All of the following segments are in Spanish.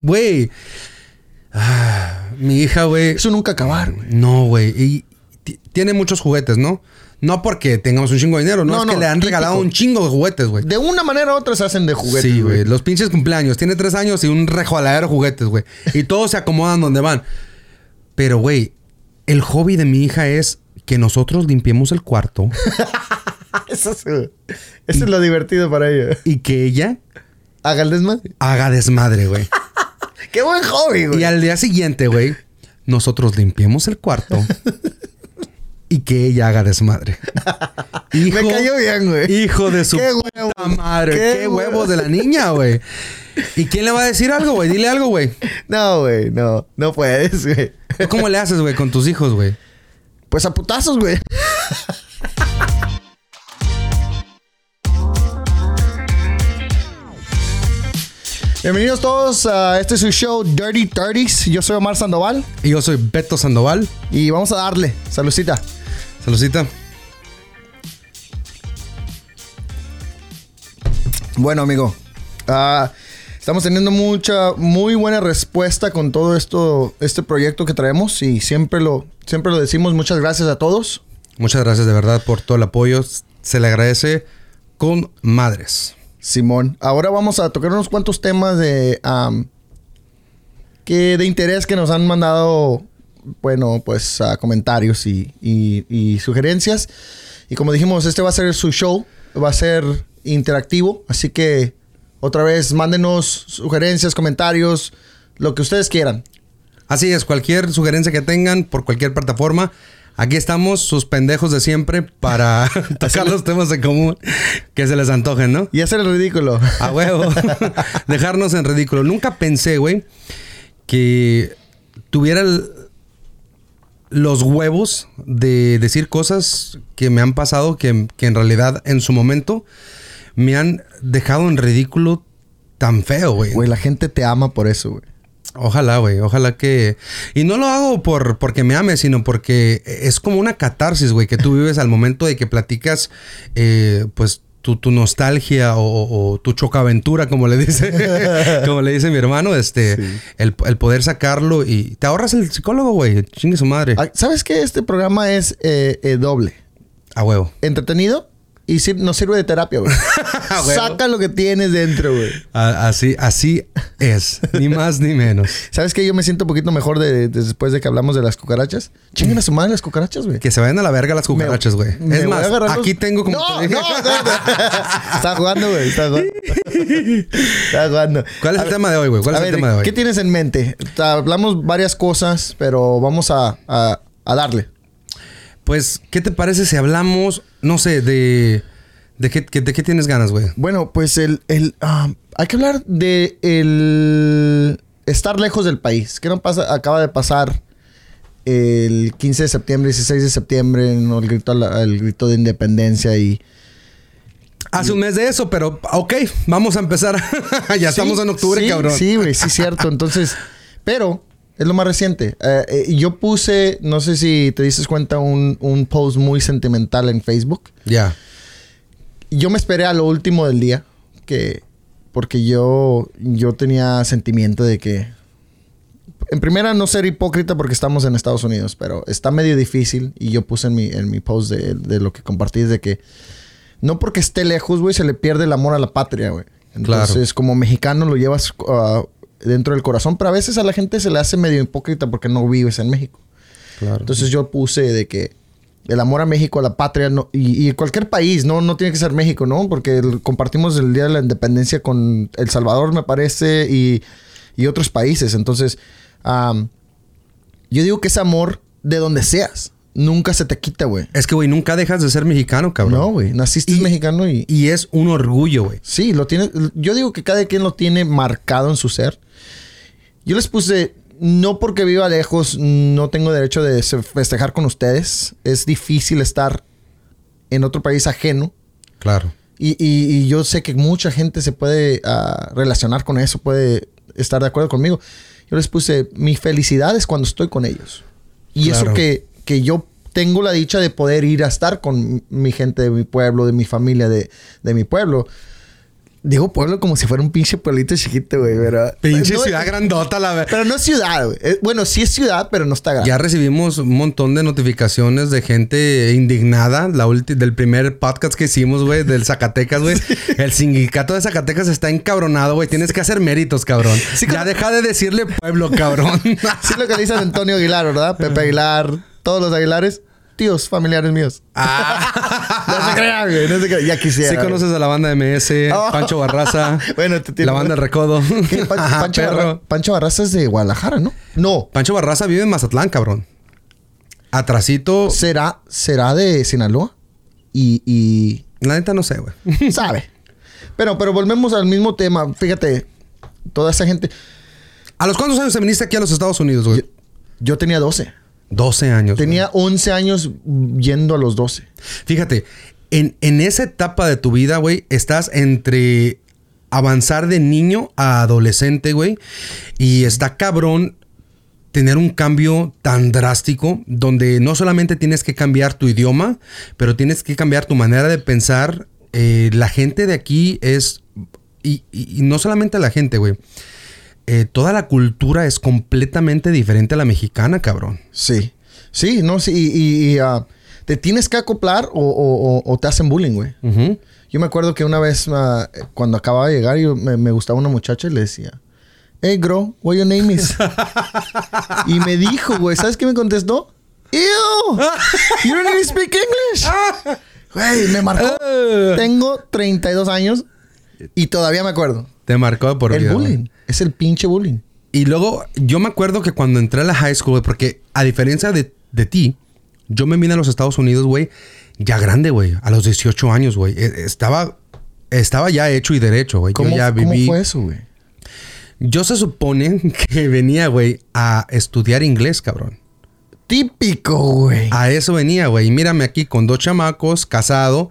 Güey. Ah, mi hija, güey. Eso nunca acabar, güey. No, güey. Y ti- tiene muchos juguetes, ¿no? No porque tengamos un chingo de dinero, no, No, es que le han típico. regalado un chingo de juguetes, güey. De una manera u otra se hacen de juguetes, Sí, güey. Los pinches cumpleaños. Tiene tres años y un rejoladero de juguetes, güey. Y todos se acomodan donde van. Pero, güey, el hobby de mi hija es que nosotros limpiemos el cuarto Eso, es, eso es lo divertido para ella. y que ella Haga el desmadre. haga desmadre, güey. Qué buen hobby, güey. Y al día siguiente, güey, nosotros limpiemos el cuarto y que ella haga desmadre. Hijo, Me cayó bien, güey. Hijo de su Qué puta huevo. madre. Qué Qué, huevo. huevos de la niña, güey. ¿Y quién le va a decir algo, güey? Dile algo, güey. No, güey, no. No puedes, güey. ¿Tú ¿Cómo le haces, güey, con tus hijos, güey? Pues a putazos, güey. Bienvenidos todos a este es su show Dirty Thirties. Yo soy Omar Sandoval Y yo soy Beto Sandoval. y vamos a darle. Saludcita. Saludcita. Bueno, amigo. ah, estamos teniendo mucha, muy buena respuesta con todo esto, este proyecto que traemos y siempre lo, siempre lo decimos. Muchas gracias a todos. Muchas gracias de verdad por todo el apoyo. Se le agradece con madres. Simón, ahora vamos a tocar unos cuantos temas de que de interés que nos han mandado, bueno, pues comentarios y sugerencias. Y como dijimos, este va a ser su show, va a ser interactivo, así que otra vez mándenos sugerencias, comentarios, lo que ustedes quieran. Así es, cualquier sugerencia que tengan por cualquier plataforma. Aquí estamos, sus pendejos de siempre, para tocar los temas en común que se les antojen, ¿no? Y hacer el ridículo. A huevo. Dejarnos en ridículo. Nunca pensé, güey, que tuviera el- los huevos de decir cosas que me han pasado que, que en realidad en su momento me han dejado en ridículo tan feo, güey. Güey, la gente te ama por eso, güey. Ojalá, güey. Ojalá que... Y no lo hago por porque me ame, sino porque es como una catarsis, güey, que tú vives al momento de que platicas, eh, pues, tu, tu nostalgia o, o- o tu chocaventura, como le dice, como le dice mi hermano, este, el, el poder sacarlo y te ahorras el psicólogo, güey. Chingue su madre. ¿Sabes qué? Este programa es eh, eh, doble. A huevo. Entretenido y sir- nos sirve de terapia, güey. Saca lo que tienes dentro, güey. Así, así es. Ni más ni menos. ¿Sabes qué? Yo me siento un poquito mejor de, de- después de que hablamos de las cucarachas. Chinguen a su madre las cucarachas, güey. Que se vayan a la verga las cucarachas, güey. Es más, los- aquí tengo como No, te dije. no, no, no. Está jugando, güey. Está jugando. Está jugando. ¿Cuál es A el ver, tema de hoy, güey? ¿Cuál es el tema de hoy? ¿Qué tienes en mente? Hablamos varias cosas, pero vamos a, a- a darle. Pues, ¿qué te parece si hablamos, no sé, de... ¿De qué, de qué tienes ganas, güey? Bueno, pues el, el ah, hay que hablar de el estar lejos del país. ¿Qué no pasa? Acaba de pasar el 15 de septiembre, 16 de septiembre, ¿no? el, grito, el grito de independencia y Hace un mes de eso, pero ok, vamos a empezar. ya estamos en octubre, sí, cabrón. Sí, güey, sí, cierto. Entonces, pero es lo más reciente. Eh, eh, yo puse, no sé si te diste cuenta, un, un post muy sentimental en Facebook. Ya. Yo me esperé a lo último del día, que porque yo, yo tenía sentimiento de que, en primera, no ser hipócrita porque estamos en Estados Unidos, pero está medio difícil y yo puse en mi, en mi post de, de lo que compartí de que no porque esté lejos, güey, se le pierde el amor a la patria, güey. Claro. Entonces, como mexicano lo llevas ah, dentro del corazón, pero a veces a la gente se le hace medio hipócrita porque no vives en México. Claro. Entonces yo puse de que el amor a México, a la patria, no, y, y cualquier país, no, no tiene que ser México, ¿no? Porque el- compartimos el Día de la Independencia con El Salvador, me parece, y, y otros países. Entonces, am, yo digo que ese amor de donde seas, nunca se te quita, güey. es que, güey, nunca dejas de ser mexicano, cabrón. No, güey. Naciste Y- mexicano y, Y es un orgullo, güey. Sí, lo tiene. Yo digo que cada quien lo tiene marcado en su ser. Yo les puse, no porque viva lejos, no tengo derecho de festejar con ustedes. Es difícil estar en otro país ajeno. Claro. Y, y- y yo sé que mucha gente se puede ah, relacionar con eso, puede estar de acuerdo conmigo. Yo les puse, mi felicidad es cuando estoy con ellos. Y eso que, que yo tengo la dicha de poder ir a estar con mi gente de mi pueblo, de mi familia, de, de mi pueblo. Digo pueblo como si fuera un pinche pueblito chiquito, güey, pero... Pinche no- ciudad grandota, la verdad. Pero no es ciudad, güey. Bueno, sí es ciudad, pero no está grande. Ya recibimos un montón de notificaciones de gente indignada. La ulti- del primer podcast que hicimos, güey, del Zacatecas, güey. El sindicato de Zacatecas está encabronado, güey. Tienes que hacer méritos, cabrón. Sí, ya como- deja de decirle pueblo, cabrón. Sí lo que le a Antonio Aguilar, ¿verdad? Pepe Aguilar, todos los Aguilares, tíos, familiares míos. Ah. No se crean, güey, no se. Ya quisiera. Sí conoces a la banda MS, Oh. Pancho Barraza, Bueno, te la banda El Recodo. Pan- Ajá, Pancho. Barra- Pancho Barraza es de Guadalajara, ¿no? No. Pancho Barraza vive en Mazatlán, cabrón. Atrasito. ¿Será, será de Sinaloa? Y, y La neta no sé, güey. sabe. Pero, pero volvemos al mismo tema. Fíjate, toda esa gente. ¿A los cuántos años te viniste aquí a los Estados Unidos, güey? Yo tenía 12. 12 años. güey. Tenía 11 años yendo a los 12. Fíjate, en, en esa etapa de tu vida, güey, estás entre avanzar de niño a adolescente, güey. Y está cabrón tener un cambio tan drástico donde no solamente tienes que cambiar tu idioma, pero tienes que cambiar tu manera de pensar. Eh, la gente de aquí es... Y, y- y no solamente la gente, güey. Eh, toda la cultura es completamente diferente a la mexicana, cabrón. Sí. Sí, no, sí. Y, y- ah, te tienes que acoplar o, o- o- o te hacen bullying, güey. Yo me acuerdo que una vez ah, cuando acababa de llegar, yo me, me gustaba una muchacha y le decía, Hey, girl, what your name is? y me dijo, güey, ¿sabes qué me contestó? Ew, you don't even speak English. Güey, me marcó. Tengo 32 años y todavía me acuerdo. Te marcó por el vida, bullying. Es el pinche bullying. Y luego, yo me acuerdo que cuando entré a la high school, güey, porque a diferencia de, de ti, yo me vine a los Estados Unidos, güey, ya grande, güey, a los 18 años, güey. E- Estaba, estaba ya hecho y derecho, güey. Yo ¿Cómo, ya cómo viví. fue eso, güey? Yo se supone que venía, güey, a estudiar inglés, cabrón. Típico, güey. A eso venía, güey. Y mírame aquí con dos chamacos, casado,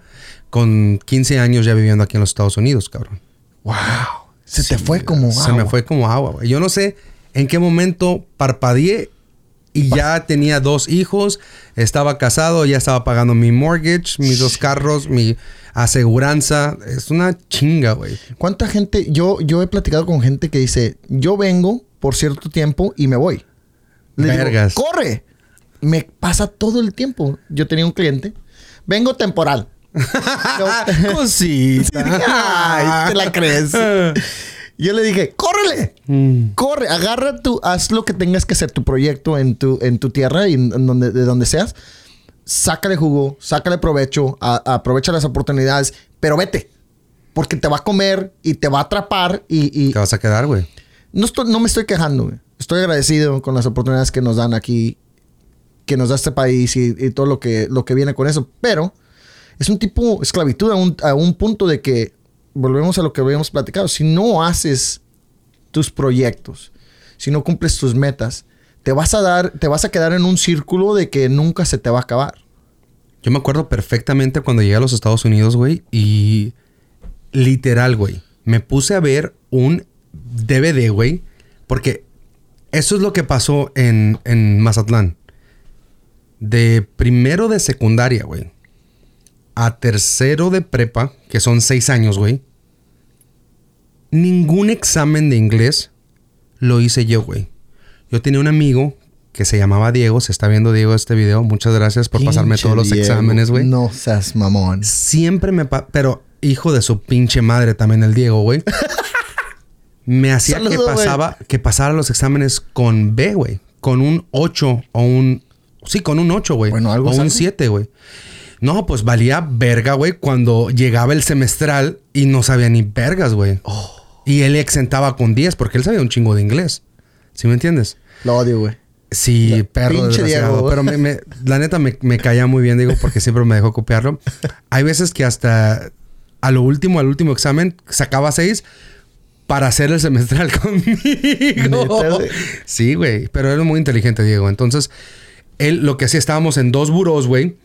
con 15 años ya viviendo aquí en los Estados Unidos, cabrón. Wow. Se te fue como Se me agua. fue como agua, güey. Yo no sé en qué momento parpadeé y ya tenía dos hijos, estaba casado, ya estaba pagando mi mortgage, mis dos carros, mi aseguranza. Es una chinga, güey. ¿Cuánta gente? Yo, yo he platicado con gente que dice, yo vengo por cierto tiempo y me voy. Le digo, Vergas. corre. Me pasa todo el tiempo. Yo tenía un cliente. Vengo temporal. Yo- Cosita. Ay, te la crees. Yo le dije, córrele. Mm. Corre, agarra tu, haz lo que tengas que hacer, tu proyecto en tu, en tu tierra y en, en donde, de donde seas. Sácale jugo, sácale provecho, a- aprovecha las oportunidades, pero vete. Porque te va a comer y te va a atrapar y, y Te vas a quedar, güey. no, estoy- no me estoy quejando. güey. Estoy agradecido con las oportunidades que nos dan aquí, que nos da este país y, y todo lo que, lo que viene con eso. Pero es un tipo esclavitud a un, a un punto de que, volvemos a lo que habíamos platicado, si no haces tus proyectos, si no cumples tus metas, te vas a dar, te vas a quedar en un círculo de que nunca se te va a acabar. Yo me acuerdo perfectamente cuando llegué a los Estados Unidos, güey, y literal, güey, me puse a ver un DVD, güey, porque eso es lo que pasó en, en Mazatlán. De primero de secundaria, güey, a tercero de prepa, que son seis años, güey, ningún examen de inglés lo hice yo, güey. Yo tenía un amigo que se llamaba Diego, se está viendo Diego este video. Muchas gracias por pasarme todos los Diego, exámenes, güey. No seas mamón. Siempre me... pa- Pero hijo de su pinche madre también el Diego, güey. me hacía que Saludo, pasaba, que pasara los exámenes con B, güey. Con un 8 o un... Sí, con un 8, güey. Bueno, algo O un algo. 7, güey. No, pues valía verga, güey, cuando llegaba el semestral y no sabía ni vergas, güey. Oh. Y él exentaba con 10 porque él sabía un chingo de inglés. ¿Sí me entiendes? Lo odio, güey. Sí, La- perro pinche desgraciado. Diego. Pero me- me- la neta me, me caía muy bien, digo, porque siempre me dejó copiarlo. Hay veces que hasta a lo último, al último examen, sacaba seis para hacer el semestral ¿Neta, conmigo. Sí, güey. Pero era muy inteligente, Diego. Entonces, él lo que hacía, estábamos en dos buros, güey.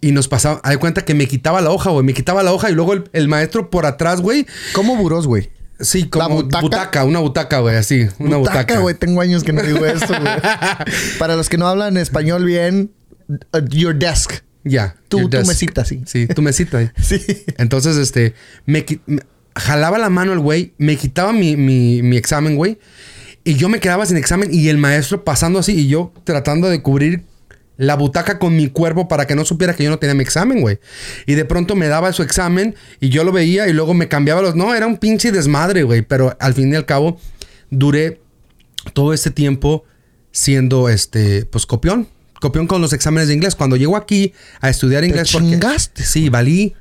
Y nos pasaba, hay cuenta que me quitaba la hoja, güey. Me quitaba la hoja y luego el, el maestro por atrás, güey. ¿Cómo burós, güey? Sí, ¿La como butaca? butaca? una butaca, güey, así. Una butaca. Butaca, güey. Tengo años que no digo esto, güey. Para los que no hablan español bien, uh, your desk. Ya. Tu- your tu desk. mesita, sí. Sí, tu mesita. Sí. Entonces, este, me, me- jalaba la mano el güey, me quitaba mi, mi, mi examen, güey. Y yo me quedaba sin examen y el maestro pasando así y yo tratando de cubrir la butaca con mi cuerpo para que no supiera que yo no tenía mi examen, güey. Y de pronto me daba su examen y yo lo veía y luego me cambiaba los... No, era un pinche desmadre, güey. Pero al fin y al cabo duré todo este tiempo siendo, este, pues copión. Copión con los exámenes de inglés. Cuando llego aquí a estudiar inglés... ¿Te chingaste? Sí, valí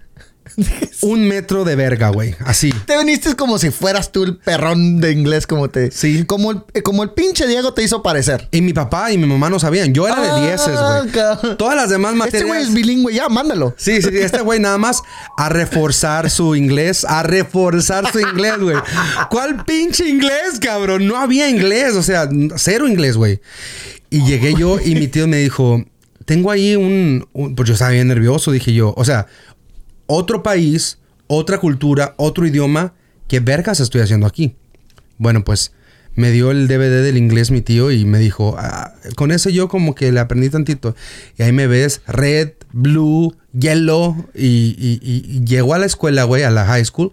un metro de verga, güey. Así. Te viniste como si fueras tú el perrón de inglés, como te. Sí. Como el, eh, como el pinche Diego te hizo parecer. Y mi papá y mi mamá no sabían. Yo era de dieces, güey. Todas las demás materias. Este güey es bilingüe, ya, mándalo. Sí, sí, este güey nada más a reforzar su inglés, a reforzar su inglés, güey. ¿Cuál pinche inglés, cabrón? No había inglés, o sea, cero inglés, güey. Y llegué yo y mi tío me dijo, tengo ahí un, un, Pues yo estaba bien nervioso, dije yo. O sea, otro país, otra cultura, otro idioma. ¿Qué vergas estoy haciendo aquí? Bueno, pues me dio el DVD del inglés mi tío y me dijo, ah, con eso yo como que le aprendí tantito. Y ahí me ves, red, blue, yellow. Y, y, llegó a la escuela, güey, a la high school.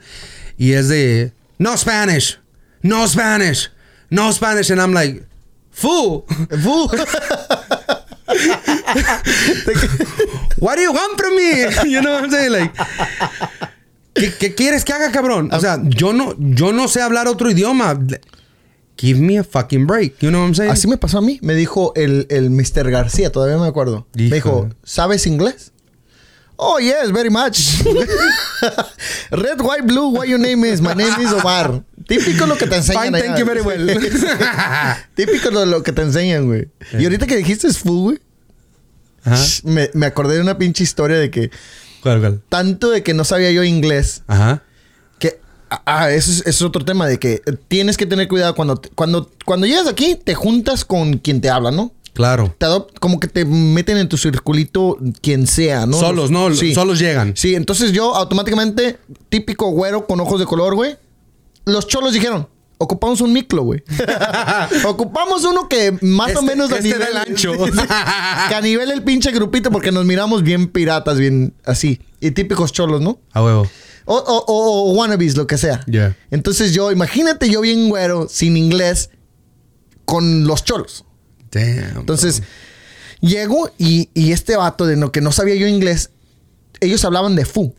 Y es de, no Spanish, no Spanish, no Spanish. And I'm like, fool, What do you want from me? You know what I'm saying? Like, ¿qué, ¿qué, quieres que haga, cabrón? O sea, yo no, yo no sé hablar otro idioma. Give me a fucking break. You know what I'm saying? Así me pasó a mí. Me dijo el, el Mr. García, todavía me acuerdo. Me dijo, ¿sabes inglés? Oh, yes, very much. Red, white, blue, what your name is? My name is Omar. Típico lo que te enseñan. Fine, allá. thank you very well. Típico lo, lo, que te enseñan, güey. Y ahorita que dijiste es full, güey. Me, me, acordé de una pinche historia de que. ¿Cuál, cuál? Tanto de que no sabía yo inglés. Ajá. Que. Ah, eso es, eso es otro tema de que tienes que tener cuidado cuando, cuando, cuando llegas aquí, te juntas con quien te habla, ¿no? Claro. Te como que te meten en tu circulito quien sea, ¿no? Solos, no, sí. solos llegan. Sí, entonces yo automáticamente, típico güero con ojos de color, güey. Los cholos dijeron, ocupamos un miclo, güey. ocupamos uno que más este, o menos a este nivel del ancho. que a nivel el pinche grupito porque nos miramos bien piratas, bien así. Y típicos cholos, ¿no? A huevo. O, o, o, o wannabes, lo que sea. Yeah. Entonces yo, imagínate yo bien güero, sin inglés, con los cholos. Damn, Entonces, bro. llego y, y, este vato de no, que no sabía yo inglés, ellos hablaban de fu.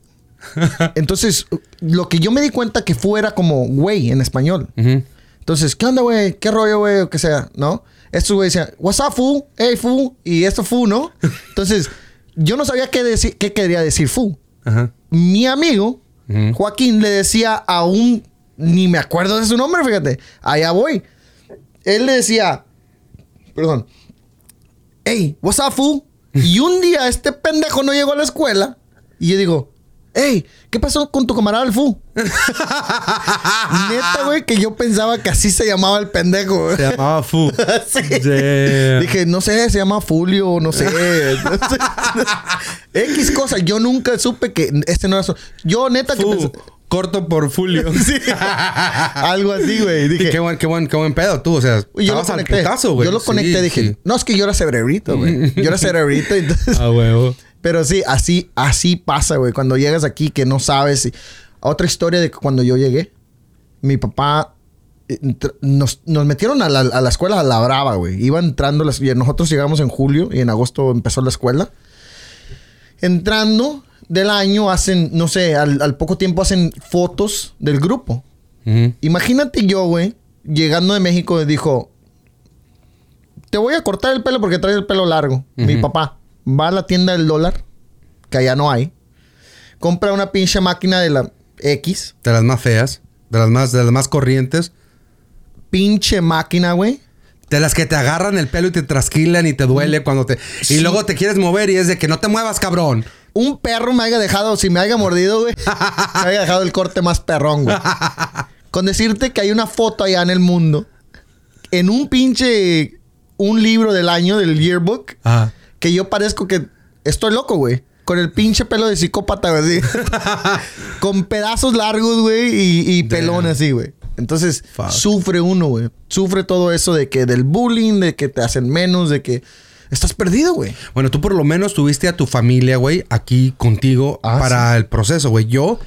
Entonces, lo que yo me di cuenta que fu era como güey en español. Uh -huh. Entonces, ¿qué onda, güey? ¿Qué rollo, güey? O que sea, ¿no? Estos güey decían, what's up, fu? Hey, fu. Y esto fu, ¿no? Entonces, yo no sabía qué, decir, qué quería decir fu. Uh -huh. Mi amigo, uh -huh. Joaquín, le decía a un... Ni me acuerdo de su nombre, fíjate. Allá voy. Él le decía... Perdón. Hey, what's up, fu? y un día este pendejo no llegó a la escuela. Y yo digo, hey, ¿qué pasó con tu camarada el fu? Neta, güey, que yo pensaba que así se llamaba el pendejo. Se llamaba fu. sí. Dije, no sé, se llama Fulio, no sé. X cosa. Yo nunca supe que este no era su... Yo, neta, fu. que pensé... Corto por Fulio. sí. Algo así, güey. Dije, qué buen, qué buen, qué buen pedo tú. O sea, yo lo conecté. Putazo, yo lo conecté. Sí, dije, sí. no, es que yo era cerebrito, güey. Yo era cerebrito. Entonces... Ah, huevo. Pero sí, así, así pasa, güey. Cuando llegas aquí que no sabes. Otra historia de cuando yo llegué. Mi papá eh, nos, nos metieron a la, a la, escuela a la brava, güey. Iba entrando, las, nosotros llegamos en julio y en agosto empezó la escuela. Entrando del año hacen, no sé, al, al poco tiempo hacen fotos del grupo. Uh -huh. Imagínate yo, güey, llegando de México, dijo, te voy a cortar el pelo porque traes el pelo largo. Uh -huh. Mi papá va a la tienda del dólar, que allá no hay, compra una pinche máquina de la X. De las más feas, de las más, de las más corrientes. Pinche máquina, güey. De las que te agarran el pelo y te trasquilan y te duele cuando te... Sí. Y luego te quieres mover y es de que no te muevas, cabrón. Un perro me haya dejado, si me haya mordido, güey, me haya dejado el corte más perrón, güey. Con decirte que hay una foto allá en el mundo, en un pinche... Un libro del año, del yearbook, Ajá. que yo parezco que estoy loco, güey. Con el pinche pelo de psicópata, güey. Con pedazos largos, güey, y, y pelón así, güey. Entonces, Fuck. sufre uno, güey. Sufre todo eso de que del bullying, de que te hacen menos, de que estás perdido, güey. Bueno, tú por lo menos tuviste a tu familia, güey, aquí contigo ah, para sí. el proceso, güey. Yo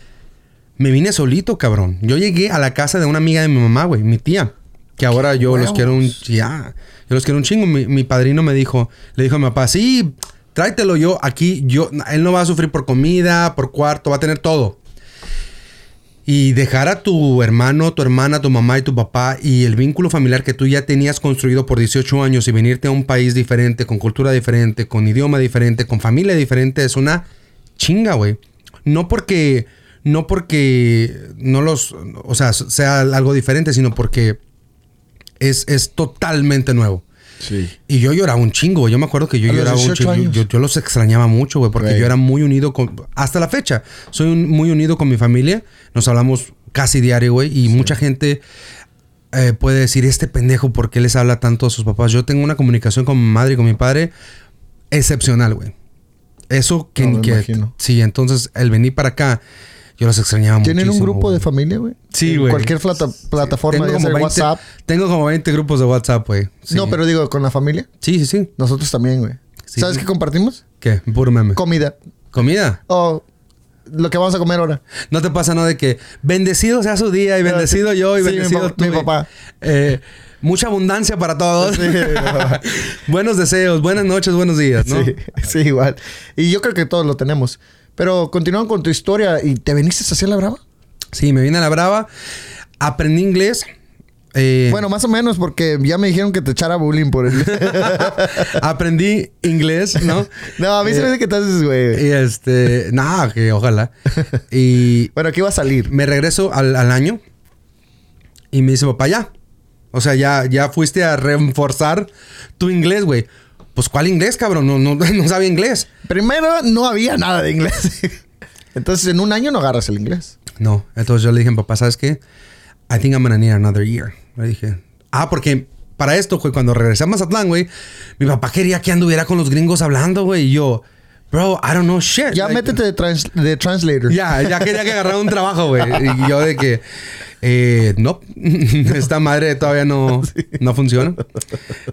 Me vine solito, cabrón. Yo llegué a la casa de una amiga de mi mamá, güey, mi tía. Que ahora yo los quiero un... Ya, yo los quiero un chingo. Mi, mi padrino me dijo... Le dijo a mi papá, sí, tráetelo yo aquí. Yo... Él no va a sufrir por comida, por cuarto. Va a tener todo. Y dejar a tu hermano, tu hermana, tu mamá y tu papá y el vínculo familiar que tú ya tenías construido por 18 años y venirte a un país diferente, con cultura diferente, con idioma diferente, con familia diferente, es una chinga, güey. No porque, no porque no los, o sea, sea algo diferente, sino porque es, es totalmente nuevo. Sí. Y yo lloraba un chingo, güey. Yo me acuerdo que yo lloraba un 18 chingo. Yo, años. yo- yo los extrañaba mucho, güey, porque yo era muy unido con. Hasta la fecha, soy un- muy unido con mi familia. Nos hablamos casi diario, güey. Y mucha gente eh, puede decir, este pendejo, ¿por qué les habla tanto a sus papás? Yo tengo una comunicación con mi madre y con mi padre excepcional, güey. Eso que. No, que- sí, entonces el venir para acá, yo los extrañaba mucho. ¿Tienen un grupo de familia, güey? Sí, En güey. Cualquier plata- plataforma, Tengo como sea 20 WhatsApp. Tengo como 20 grupos de WhatsApp, güey. Sí. No, pero digo, con la familia. Sí, sí, sí. Nosotros también, güey. Sí. ¿Sabes qué compartimos? ¿Qué? Puro meme. Comida. ¿Comida? O lo que vamos a comer ahora. ¿No te pasa, no? De que bendecido sea su día y bendecido sí. yo y mi bendecido tú. mi papá. Eh, mucha abundancia para todos. Sí. Buenos deseos, buenas noches, buenos días, ¿no? Sí, sí, igual. Y yo creo que todos lo tenemos. Pero continuando con tu historia, ¿y te veniste hacia la brava? Sí, me vine a la brava. Aprendí inglés. Eh, Bueno, más o menos, porque ya me dijeron que te echara bullying por el. aprendí inglés, ¿no? no, a mí se me Eh, dice que te haces, güey. Y este, nada, que ojalá. Y Bueno, aquí va a salir. me regreso al, al año y me dice, papá, ya. O sea, ya, ya fuiste a reforzar tu inglés, güey. Pues, ¿cuál inglés, cabrón? No, no, no sabía inglés. Primero, no había nada de inglés. Entonces, en un año no agarras el inglés. No. Entonces yo le dije, papá, ¿sabes qué? I think I'm gonna need another year. Le dije, ah, porque para esto, güey, cuando regresé a Mazatlán, güey, mi papá quería que anduviera con los gringos hablando, güey. Y yo, bro, I don't know shit. Ya Like, métete de, trans- de translator. Ya, ya quería que agarrara un trabajo, güey. Y yo de que, eh, no, esta madre todavía no, no funciona.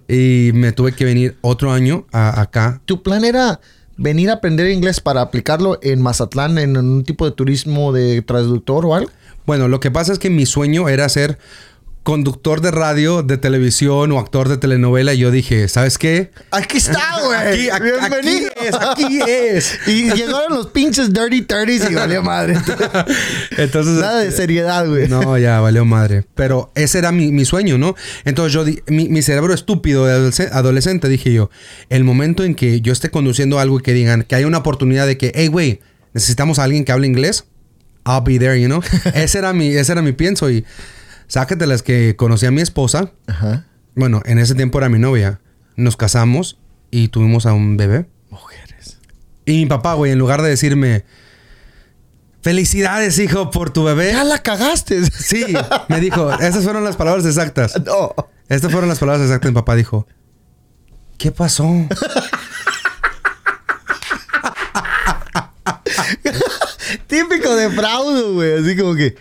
Y me tuve que venir otro año a- acá. ¿Tu plan era venir a aprender inglés para aplicarlo en Mazatlán en un tipo de turismo de traductor o algo? Bueno, lo que pasa es que mi sueño era ser conductor de radio, de televisión o actor de telenovela. Y yo dije, ¿sabes qué? Aquí está, güey. Aquí, aquí, Bienvenido. aquí es, aquí es. Y llegaron los pinches Dirty Thirties y valió madre. Entonces, Nada de seriedad, güey. No, ya valió madre. Pero ese era mi, mi sueño, ¿no? Entonces yo, di- mi, mi cerebro estúpido de adolesc- adolescente, dije yo, el momento en que yo esté conduciendo algo y que digan que hay una oportunidad de que, hey, güey, necesitamos a alguien que hable inglés, I'll be there, you know? ese, era mi, ese era mi pienso y sácatelas que conocí a mi esposa, Ajá. bueno, en ese tiempo era mi novia, nos casamos y tuvimos a un bebé. Mujeres. Y mi papá, güey, en lugar de decirme, felicidades, hijo, por tu bebé. Ya la cagaste. Sí, me dijo, esas fueron las palabras exactas. No. Estas fueron las palabras exactas. Mi papá dijo, ¿qué pasó? Típico de fraude, güey. Así como que,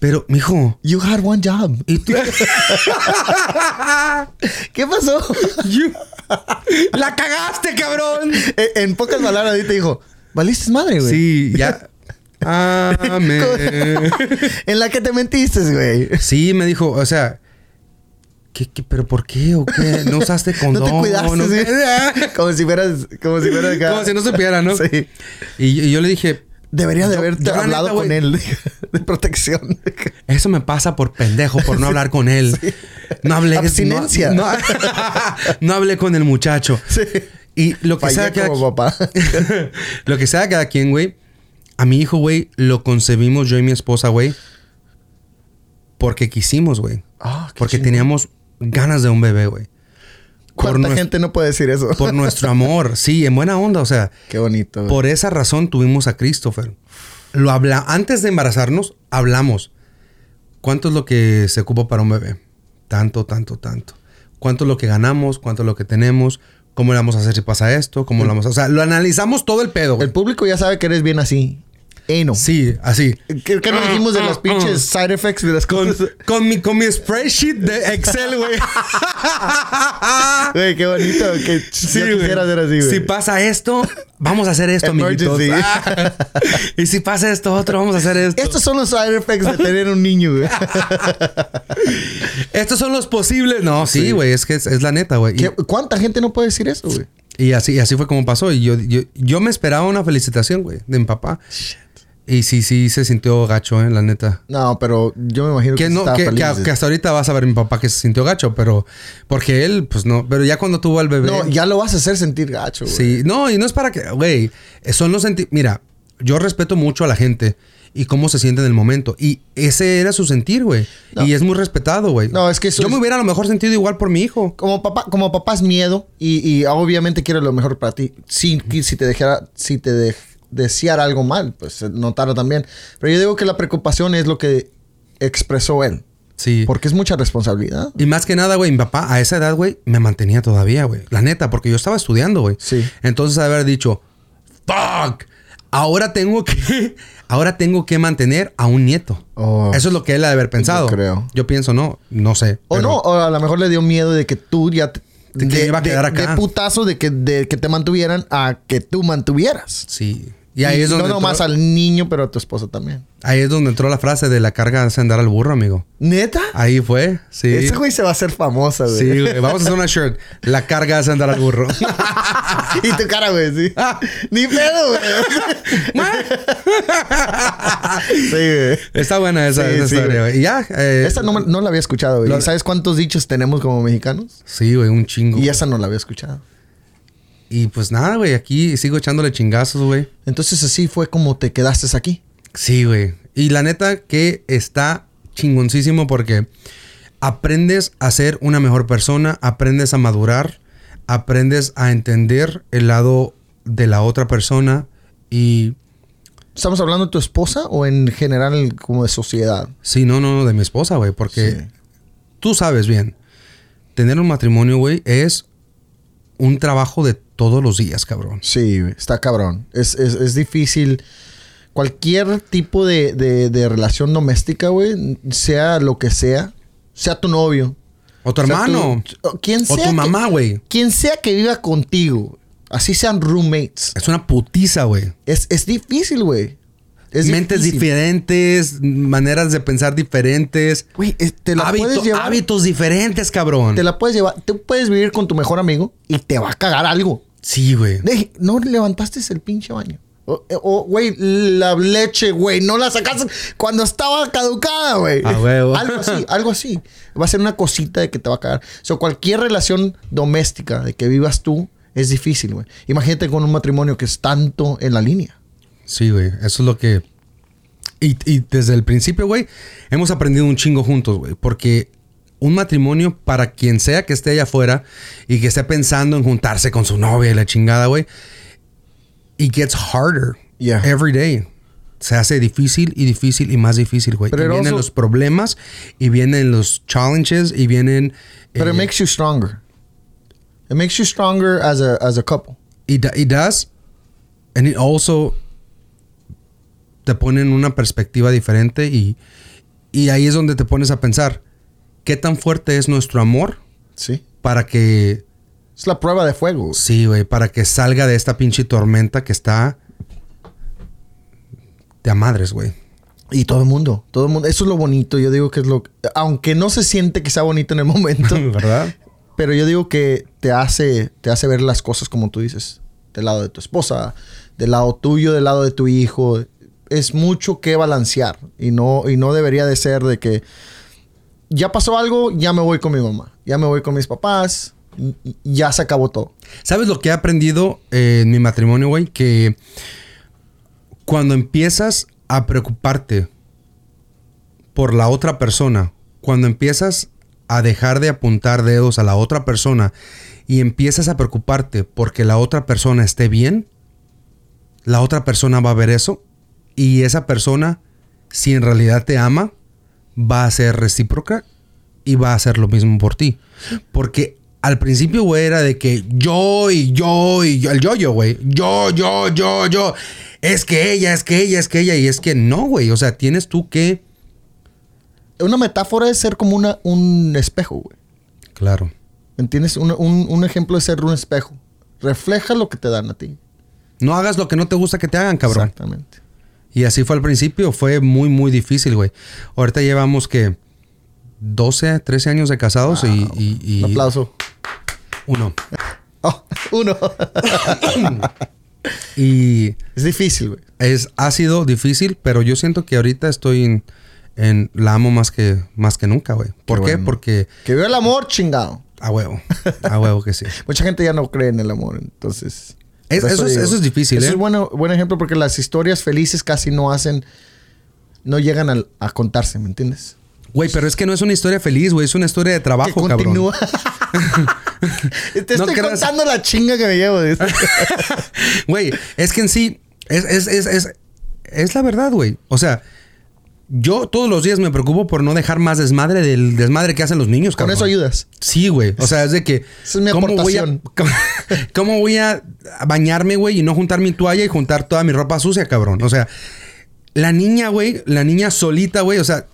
Pero, mijo, you had one job. ¿y tú? ¿Qué pasó? You- ¡La cagaste, cabrón! En pocas palabras, ahí te dijo, valiste madre, güey. Sí, ya. Amén. en la que te mentiste, güey. Sí, me dijo, o sea, ¿qué, qué, pero por qué o qué? ¿No usaste No condón? te cuidaste, ¿no? Como si fueras, como si fueras acá. Como si no supiera, ¿no? Sí. Y, y yo le dije, Debería de haberte hablado neta, con él de protección. Eso me pasa por pendejo, por no hablar con él. No hablé. Abstinencia. No, no- no hablé con el muchacho. Sí. Y lo que Fallé sea cada, como papá. lo que sea cada quien, güey. A mi hijo, güey, lo concebimos yo y mi esposa, güey. Porque quisimos, güey. Ah, porque teníamos ganas de un bebé, güey. Por, ¿Cuánta gente no puede decir eso? por nuestro amor. Sí, en buena onda. O sea, Qué bonito. por esa razón tuvimos a Christopher. Lo habla antes de embarazarnos, hablamos. ¿Cuánto es lo que se ocupa para un bebé? Tanto, tanto, tanto. ¿Cuánto es lo que ganamos? ¿Cuánto es lo que tenemos? ¿Cómo le vamos a hacer si pasa esto? ¿Cómo le vamos a... O sea, lo analizamos todo el pedo. güey. El público ya sabe que eres bien así. Eno. Sí, así. ¿Qué, qué no dijimos de los pinches side effects de las Con, cosas? con mi, con mi spreadsheet de Excel, güey. Güey, qué bonito. Que Sí, yo quisiera ser así, güey. Si pasa esto, vamos a hacer esto, amiguitos. Ah. y si pasa esto otro, vamos a hacer esto. Estos son los side effects de tener un niño, güey. Estos son los posibles. No, sí, Sí. güey, es que es, es la neta, güey. Y- ¿Qué- ¿Cuánta gente no puede decir eso, güey? Y así, y así fue como pasó. Y yo, yo, yo me esperaba una felicitación, güey, de mi papá. Y sí, sí se sintió gacho, eh, la neta. No, pero yo me imagino que, Que, no, estaba que, feliz. que- que hasta ahorita vas a ver a mi papá que se sintió gacho, pero porque él, pues no. Pero ya cuando tuvo al bebé. No, ya lo vas a hacer sentir gacho, güey. Sí, no, y no es para que, güey, son los senti Mira, yo respeto mucho a la gente y cómo se siente en el momento. Y ese era su sentir, güey. No. Y es muy respetado, güey. No, es que eso Yo es- me hubiera a lo mejor sentido igual por mi hijo. Como papá, como papá es miedo y, y obviamente quiere lo mejor para ti. Si, si te dejara, si te de- deseara algo mal, pues notarlo también. Pero yo digo que la preocupación es lo que expresó él. Sí. Porque es mucha responsabilidad. Y más que nada, güey, mi papá a esa edad, güey, me mantenía todavía, güey. La neta, porque yo estaba estudiando, güey. Sí. Entonces haber dicho, fuck, ahora tengo que, ahora tengo que mantener a un nieto. Oh. Eso es lo que él ha de haber pensado. creo. Yo pienso, no, no sé. O pero- no, o a lo mejor le dio miedo de que tú ya... Te, De que iba a quedar acá. de putazo de que, de que te mantuvieran a que tú mantuvieras. Sí. Y ahí es donde. no nomás entró, al niño, pero a tu esposa también. ahí es donde entró la frase de la carga hace andar al burro, amigo. ¿Neta? Ahí fue, sí. Ese güey se va a hacer famosa, güey. Sí, güey. Vamos a hacer una shirt. La carga hace andar al burro. y tu cara, güey, sí. Ah. Ni pedo, güey. sí, güey. Está buena esa, Sí, esa sí, historia, güey. Y ya. eh, Esa no, no la había escuchado, güey. Lo- ¿Y ¿Sabes cuántos dichos tenemos como mexicanos? Sí, güey, un chingo. Y esa no la había escuchado. Y pues nada, güey, aquí sigo echándole chingazos, güey. Entonces así fue como te quedaste aquí. Sí, güey. Y la neta que está chingoncísimo porque aprendes a ser una mejor persona, aprendes a madurar, aprendes a entender el lado de la otra persona y ¿Estamos hablando de tu esposa o en general como de sociedad? sí, no, no, de mi esposa, güey, porque Sí. tú sabes bien, tener un matrimonio, güey, es un trabajo de todos los días, cabrón. Sí, está cabrón. Es, es- es difícil. Cualquier tipo de, de- de relación doméstica, güey, sea lo que sea, sea tu novio, O tu sea hermano, tu- o tu que- mamá, güey. quien sea que viva contigo, así sean roommates, Es una putiza, güey. es, es difícil, güey. Es Mentes difícil. diferentes, maneras de pensar diferentes, Güey, es- te la hábito- puedes llevar. hábitos diferentes, cabrón. Te la puedes llevar. Tú puedes vivir con tu mejor amigo y te va a cagar algo. Sí, güey. No levantaste el pinche baño. O, o, güey, la leche, güey, no la sacaste cuando estaba caducada, güey. A huevo. Algo así, algo así. Va a ser una cosita de que te va a cagar. O sea, cualquier relación doméstica de que vivas tú es difícil, güey. Imagínate con un matrimonio que es tanto en la línea. Sí, güey. Eso es lo que. Y, y desde el principio, güey, hemos aprendido un chingo juntos, güey. Porque un matrimonio, para quien sea que esté allá afuera y que esté pensando en juntarse con su novia y la chingada, güey, it gets harder Yeah. every day. Se hace difícil y difícil y más difícil, güey. Pero Y vienen also- los problemas y vienen los challenges y vienen. But eh, it makes you stronger. It makes you stronger as a, as a couple. It, it does. And it also te pone en una perspectiva diferente y, y ahí es donde te pones a pensar qué tan fuerte es nuestro amor Sí. para que, Es la prueba de fuego. sí, güey, para que salga de esta pinche tormenta que está de a madres, güey. Y todo el mundo, todo el mundo. Eso es lo bonito. Yo digo que es lo. Aunque no se siente que sea bonito en el momento, ¿Verdad? pero yo digo que te hace, te hace ver las cosas como tú dices. Del lado de tu esposa, del lado tuyo, del lado de tu hijo. Es mucho que balancear. Y no, y no debería de ser de que ya pasó algo, ya me voy con mi mamá. Ya me voy con mis papás. ya se acabó todo. ¿Sabes lo que he aprendido eh, en mi matrimonio, güey? Que cuando empiezas a preocuparte por la otra persona, cuando empiezas a dejar de apuntar dedos a la otra persona y empiezas a preocuparte porque la otra persona esté bien, la otra persona va a ver eso y esa persona, si en realidad te ama, va a ser recíproca y va a hacer lo mismo por ti. Porque al principio, güey, era de que yo y yo y yo, el yo-yo, güey. Yo, yo, yo, yo. Es que ella, es que ella, es que ella. Y es que no, güey. O sea, tienes tú que. Una metáfora es ser como una, un espejo, güey. Claro. ¿Me entiendes? Un, un- un ejemplo es ser un espejo. Refleja lo que te dan a ti. No hagas lo que no te gusta que te hagan, cabrón. Exactamente. Y así fue al principio. Fue muy, muy difícil, güey. Ahorita llevamos que 12, 13 años de casados y, y- y- Un aplauso. Uno. Oh, uno. Y es difícil, güey. es, ha sido difícil, pero yo siento que ahorita estoy en, en- la amo más que, más que nunca, güey. ¿Por qué? bueno. Porque Que viva el amor, chingado. a huevo. A huevo que sí. Mucha gente ya no cree en el amor, entonces. Es- eso es- eso es difícil, Eso ¿eh? es bueno, buen ejemplo porque las historias felices casi no hacen. No llegan a, contarse, ¿me entiendes? Güey, pero es que no es una historia feliz, güey. Es una historia de trabajo, que cabrón. continúa. Te No estoy creas- contando la chinga que me llevo. dice. Güey, es que en sí, es, es, es, es, es la verdad, güey. O sea, yo todos los días me preocupo por no dejar más desmadre del desmadre que hacen los niños, Con cabrón. eso ayudas. Sí, güey. O sea, es de que. Esa es mi ¿cómo voy a- aportación. cómo, cómo voy a bañarme, güey, y no juntar mi toalla y juntar toda mi ropa sucia, cabrón? O sea, la niña, güey, la niña solita, güey, o sea,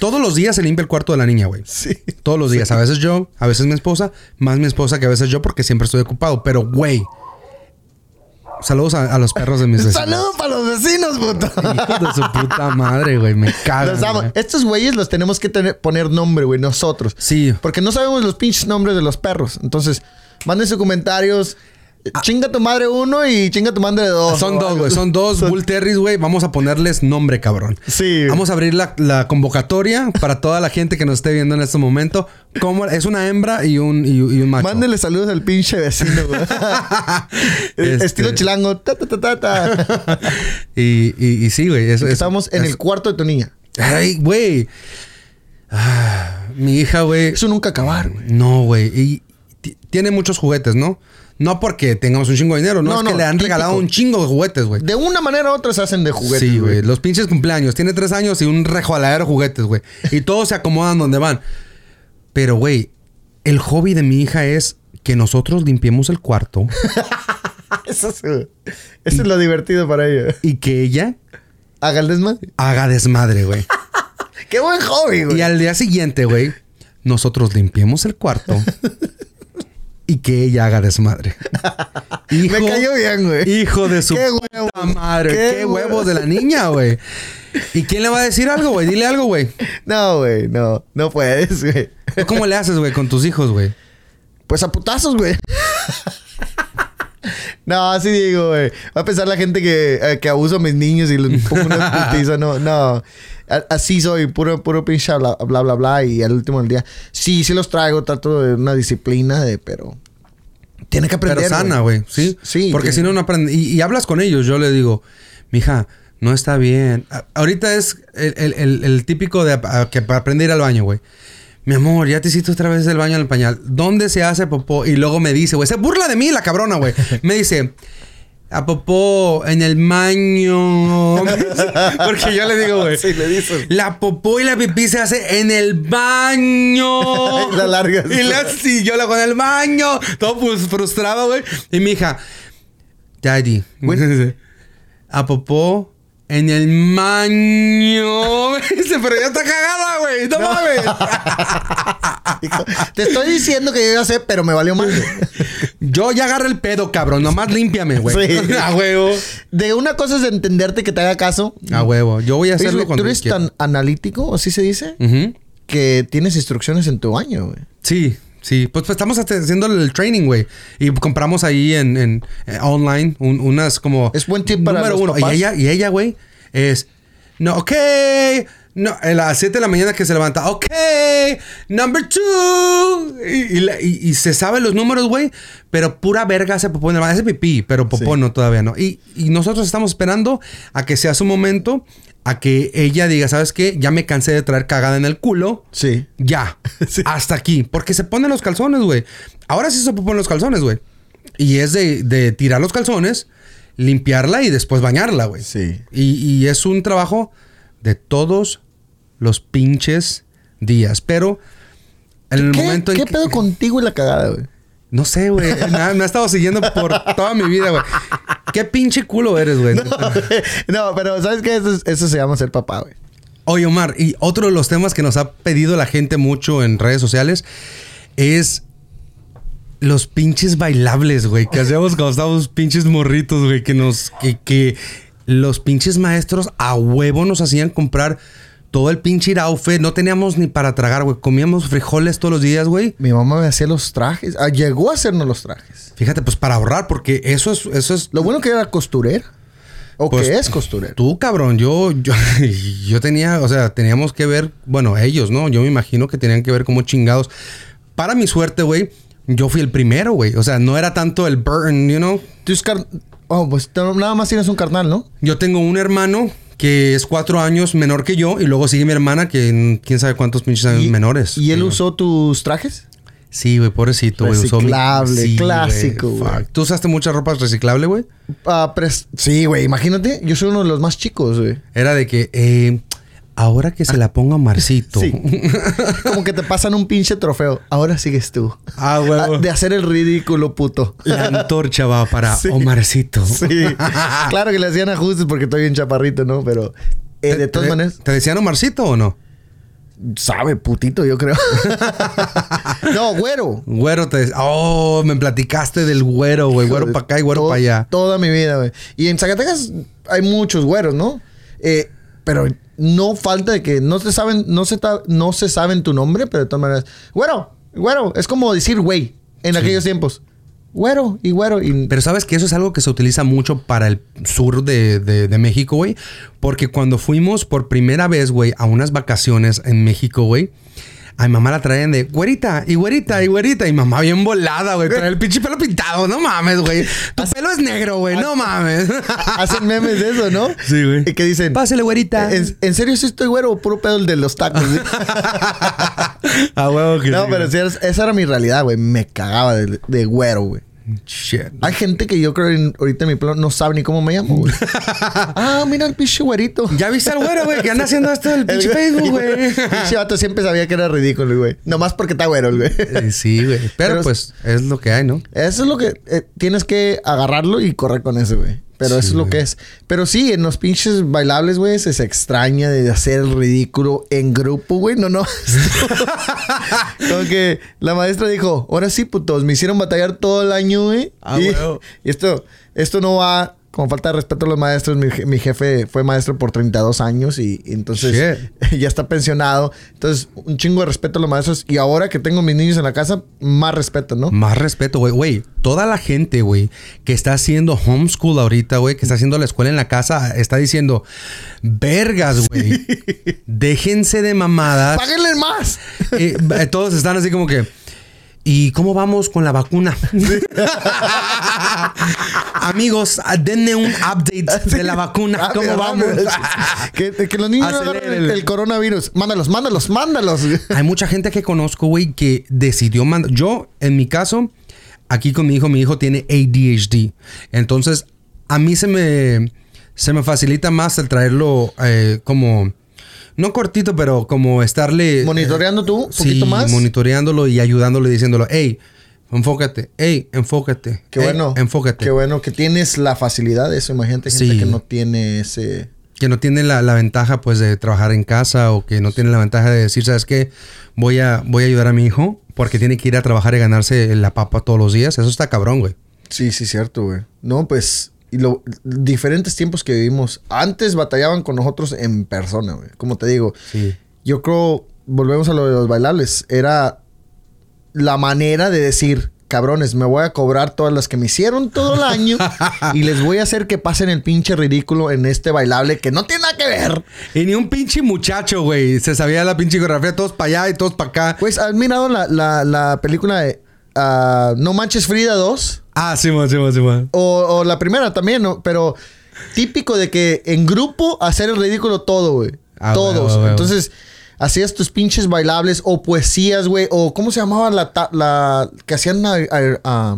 todos los días se limpia el cuarto de la niña, güey. Sí. Todos los días. A veces yo, a veces mi esposa, más mi esposa que a veces yo porque siempre estoy ocupado. Pero, güey. Saludos a, a los perros de mis vecinos. Saludos para los vecinos, puto. Hijos de su puta madre, güey. Me güey. Estos güeyes los tenemos que tener- poner nombre, güey, nosotros. Sí. Porque no sabemos los pinches nombres de los perros. Entonces, manden sus comentarios. Eh, Chinga tu madre uno y chinga tu madre dos. Ah. Son dos, güey. Son dos Bull Terriers, güey. Vamos a ponerles nombre, cabrón. Sí. Vamos a abrir la, la convocatoria para toda la gente que nos esté viendo en este momento. ¿Cómo? Es una hembra y un, y, y un macho. Mándenle saludos al pinche vecino, güey. Este- Estilo chilango. Ta, ta, ta, ta, ta. Y, y, y sí, güey. Estamos en es- el cuarto de tu niña. Ay, güey. Ah, mi hija, güey. Eso nunca acabar, güey. No, güey. Y ti- tiene muchos juguetes, ¿no? No porque tengamos un chingo de dinero, no, No, es que le han típico. regalado un chingo de juguetes, güey. De una manera u otra se hacen de juguetes, sí, güey. Los pinches cumpleaños. Tiene tres años y un rejoaladero de juguetes, güey. Y todos se acomodan donde van. Pero, güey, el hobby de mi hija es que nosotros limpiemos el cuarto Eso, es, güey. Eso es lo divertido para ella. y que ella Haga el desmadre. haga desmadre, güey. Qué buen hobby, güey. Y al día siguiente, güey, nosotros limpiemos el cuarto y que ella haga desmadre. Hijo, Me cayó bien, güey. Hijo de su Qué puta huevos. madre. Qué Qué, huevos de la niña, güey. ¿Y quién le va a decir algo, güey? Dile algo, güey. No, güey, no. No puedes, güey. ¿Tú ¿Cómo le haces, güey, con tus hijos, güey? Pues a putazos, güey. no, así digo, güey. Va a pensar la gente que, eh, que abuso a mis niños y les pongo una putiza. No, no. Así soy, puro, puro pinche bla, bla, bla, bla. Y al último del día, sí, sí los traigo, trato de una disciplina, de, pero tiene que aprender. Pero sana, güey. ¿Sí? Sí. Porque si no, no aprende. Y, y hablas con ellos. Yo le digo, mija, no está bien. A- ahorita es el, el- el- el típico de que para aprender a ir al baño, güey. Mi amor, ya te hiciste otra vez el baño en el pañal. ¿Dónde se hace popó? Y luego me dice, güey, se burla de mí la cabrona, güey. Me dice, a popó en el baño. Porque yo le digo, güey. Sí, le dices. La popó y la pipí se hace en el baño. Y la largas. Y la sí, yo la en el baño. Todo pues, frustrado, güey. Y mi hija, Daddy, a popó en el dice, pero ya está cagada, güey. No, mames. Dijo, Te estoy diciendo que yo ya sé, pero me valió más. Yo ya agarré el pedo, cabrón. Nomás límpiame, güey. Sí. A huevo. De una cosa es de entenderte que te haga caso. A huevo. Yo voy a hacerlo cuando ¿Tú eres tan analítico, así se dice? Que tienes instrucciones en tu baño, güey. Sí, sí. Pues, pues, estamos haciendo el training, güey. Y compramos ahí en, en- eh, online un- unas como... Es buen tip para Número los uno. papás. Y ella, y ella, güey, es... No, ok. No, a las 7 de la mañana que se levanta. Ok. Number two. Y, y la- y- y se sabe los números, güey. Pero pura verga hace popó en el baño. Hace pipí, pero popó Sí. no todavía no. Y, y nosotros estamos esperando a que sea su momento. A que ella diga, ¿sabes qué? Ya me cansé de traer cagada en el culo. Sí. Ya. Sí. Hasta aquí. Porque se ponen los calzones, güey. Ahora sí se ponen los calzones, güey. Y es de, de tirar los calzones, limpiarla y después bañarla, güey. Sí. Y es un trabajo de todos los pinches días. Pero en el ¿Qué, momento en ¿qué que- pedo contigo y la cagada, güey? No sé, güey. me, ha, me ha estado siguiendo por toda mi vida, güey. Qué pinche culo eres, güey. no, pero ¿sabes qué? Eso, es- eso se llama ser papá, güey. Oye, Omar, y otro de los temas que nos ha pedido la gente mucho en redes sociales es los pinches bailables, güey, que hacíamos cuando estábamos pinches morritos, güey, que nos, que, que los pinches maestros a huevo nos hacían comprar todo el pinche iraufe. No teníamos ni para tragar, güey. Comíamos frijoles todos los días, güey. Mi mamá me hacía los trajes. Ah, llegó a hacernos los trajes. Fíjate, pues para ahorrar, porque eso es, eso es. Lo bueno que era costurera. O Pues, que es costurera. Tú, cabrón, yo, yo, yo tenía, o sea, teníamos que ver, bueno, ellos, ¿no? Yo me imagino que tenían que ver como chingados. Para mi suerte, güey, yo fui el primero, güey. O sea, no era tanto el burn, you know. Car- Oh, pues nada más tienes un carnal, ¿no? Yo tengo un hermano que es cuatro años menor que yo y luego sigue mi hermana que quién sabe cuántos pinches años menores. ¿Y él usó tus trajes? Sí, güey, pobrecito, güey. usó mi- Reciclable, Sí, clásico, güey. ¿Tú usaste mucha ropa reciclable, güey? Ah, pres- sí, güey, imagínate. Yo soy uno de los más chicos, güey. Era de que, eh, ahora que se la ponga Marcito. Sí. Como que te pasan un pinche trofeo. Ahora sigues tú. Ah, Ah, huevo. De hacer el ridículo, puto. La antorcha va para Sí. Omarcito. Sí. claro que le hacían ajustes porque estoy bien chaparrito, ¿no? Pero eh, de todas ¿Te- maneras, ¿Te decían Omarcito o no? sabe putito, yo creo. no, güero. Güero te decía. Oh, me platicaste del güero, güey. Güero para acá y güero para allá. Toda mi vida, güey. Y en Zacatecas hay muchos güeros, ¿no? Eh, pero no falta de que no se saben, no se, no se saben tu nombre, pero de todas maneras. Güero, güero. Es como decir güey en aquellos tiempos. Güero y güero. Y Pero sabes que eso es algo que se utiliza mucho para el sur de, de- de México, güey. Porque cuando fuimos por primera vez, güey, a unas vacaciones en México, güey. A mi mamá la traían de güerita y güerita y güerita. Y mamá bien volada, güey. Trae el pinche pelo pintado. No mames, güey. Tu pelo es negro, güey. No mames. hacen memes de eso, ¿no? Sí, güey. Y que dicen. Pásale, güerita. ¿En, en serio sí estoy güero o puro pedo el de los tacos? güey?" A huevo que no, sí, pero sí, esa esa era mi realidad, güey. Me cagaba de, de güero, güey. Shit. Hay gente que yo creo en- ahorita en mi plano no sabe ni cómo me llamo, güey. ah, mira el pinche güerito. ¿Ya viste al güero, güey? Que anda haciendo esto del pinche Facebook, güey. Pinche vato siempre sabía que era ridículo, güey. Nomás porque está güero, el güey. Eh, Sí, güey. Pero, Pero- pues es lo que hay, ¿no? Eso es lo que eh, tienes que agarrarlo y correr con eso, güey. Pero Sí, eso es lo güey. que es. Pero sí, en los pinches bailables, güey, se, se extraña de hacer el ridículo en grupo, güey. No, no. Como que la maestra dijo, ahora sí, putos, me hicieron batallar todo el año, güey. Ah, y, y esto, esto no va con falta de respeto a los maestros. Mi, je- mi jefe fue maestro por 32 años y, y entonces ya está pensionado. Entonces, un chingo de respeto a los maestros. Y ahora que tengo mis niños en la casa, más respeto, ¿no? Más respeto, güey. Güey, toda la gente, güey, que está haciendo homeschool ahorita, güey, que está haciendo la escuela en la casa, está diciendo, vergas, güey. Déjense de mamadas. ¡Páguenle más! Eh, todos están así como que. ¿Y cómo vamos con la vacuna? Amigos, ah, denme un update de la vacuna. ¿Cómo vamos? que, que los niños agarren el coronavirus. Mándalos, mándalos, mándalos. Hay mucha gente que conozco, güey, que decidió mandar. Yo, en mi caso, aquí con mi hijo, mi hijo tiene ADHD. Entonces, a mí se me, se me facilita más el traerlo eh, como. No cortito, pero como estarle. Monitoreando tú un sí, poquito más. monitoreándolo y ayudándole, diciéndolo, hey, enfócate, hey, enfócate. Qué "Ey, bueno. Enfócate. Qué bueno que tienes la facilidad de eso. Imagínate gente Sí. que no tiene ese. que no tiene la, la ventaja pues de trabajar en casa o que no tiene la ventaja de decir, ¿sabes qué? Voy a, voy a ayudar a mi hijo porque tiene que ir a trabajar y ganarse la papa todos los días. Eso está cabrón, güey. Sí, sí, cierto, güey. No, pues. Y lo, diferentes tiempos que vivimos. Antes batallaban con nosotros en persona, güey. Como te digo. Sí. Yo creo, volvemos a lo de los bailables, era la manera de decir, cabrones, me voy a cobrar todas las que me hicieron todo el año y les voy a hacer que pasen el pinche ridículo en este bailable que no tiene nada que ver. Y ni un pinche muchacho, güey. Se sabía la pinche coreografía, todos para allá y todos para acá. Pues, ¿has mirado la, la- la película de ah, No Manches Frida 2? Ah, sí, man, sí, man, sí, man. O, o la primera también, ¿no? Pero típico de que en grupo hacer el ridículo todo, güey. Ah, Todos. huevo. Entonces, hacías tus pinches bailables o poesías, güey. O ¿cómo se llamaba la... que hacían... ah, ah, ah,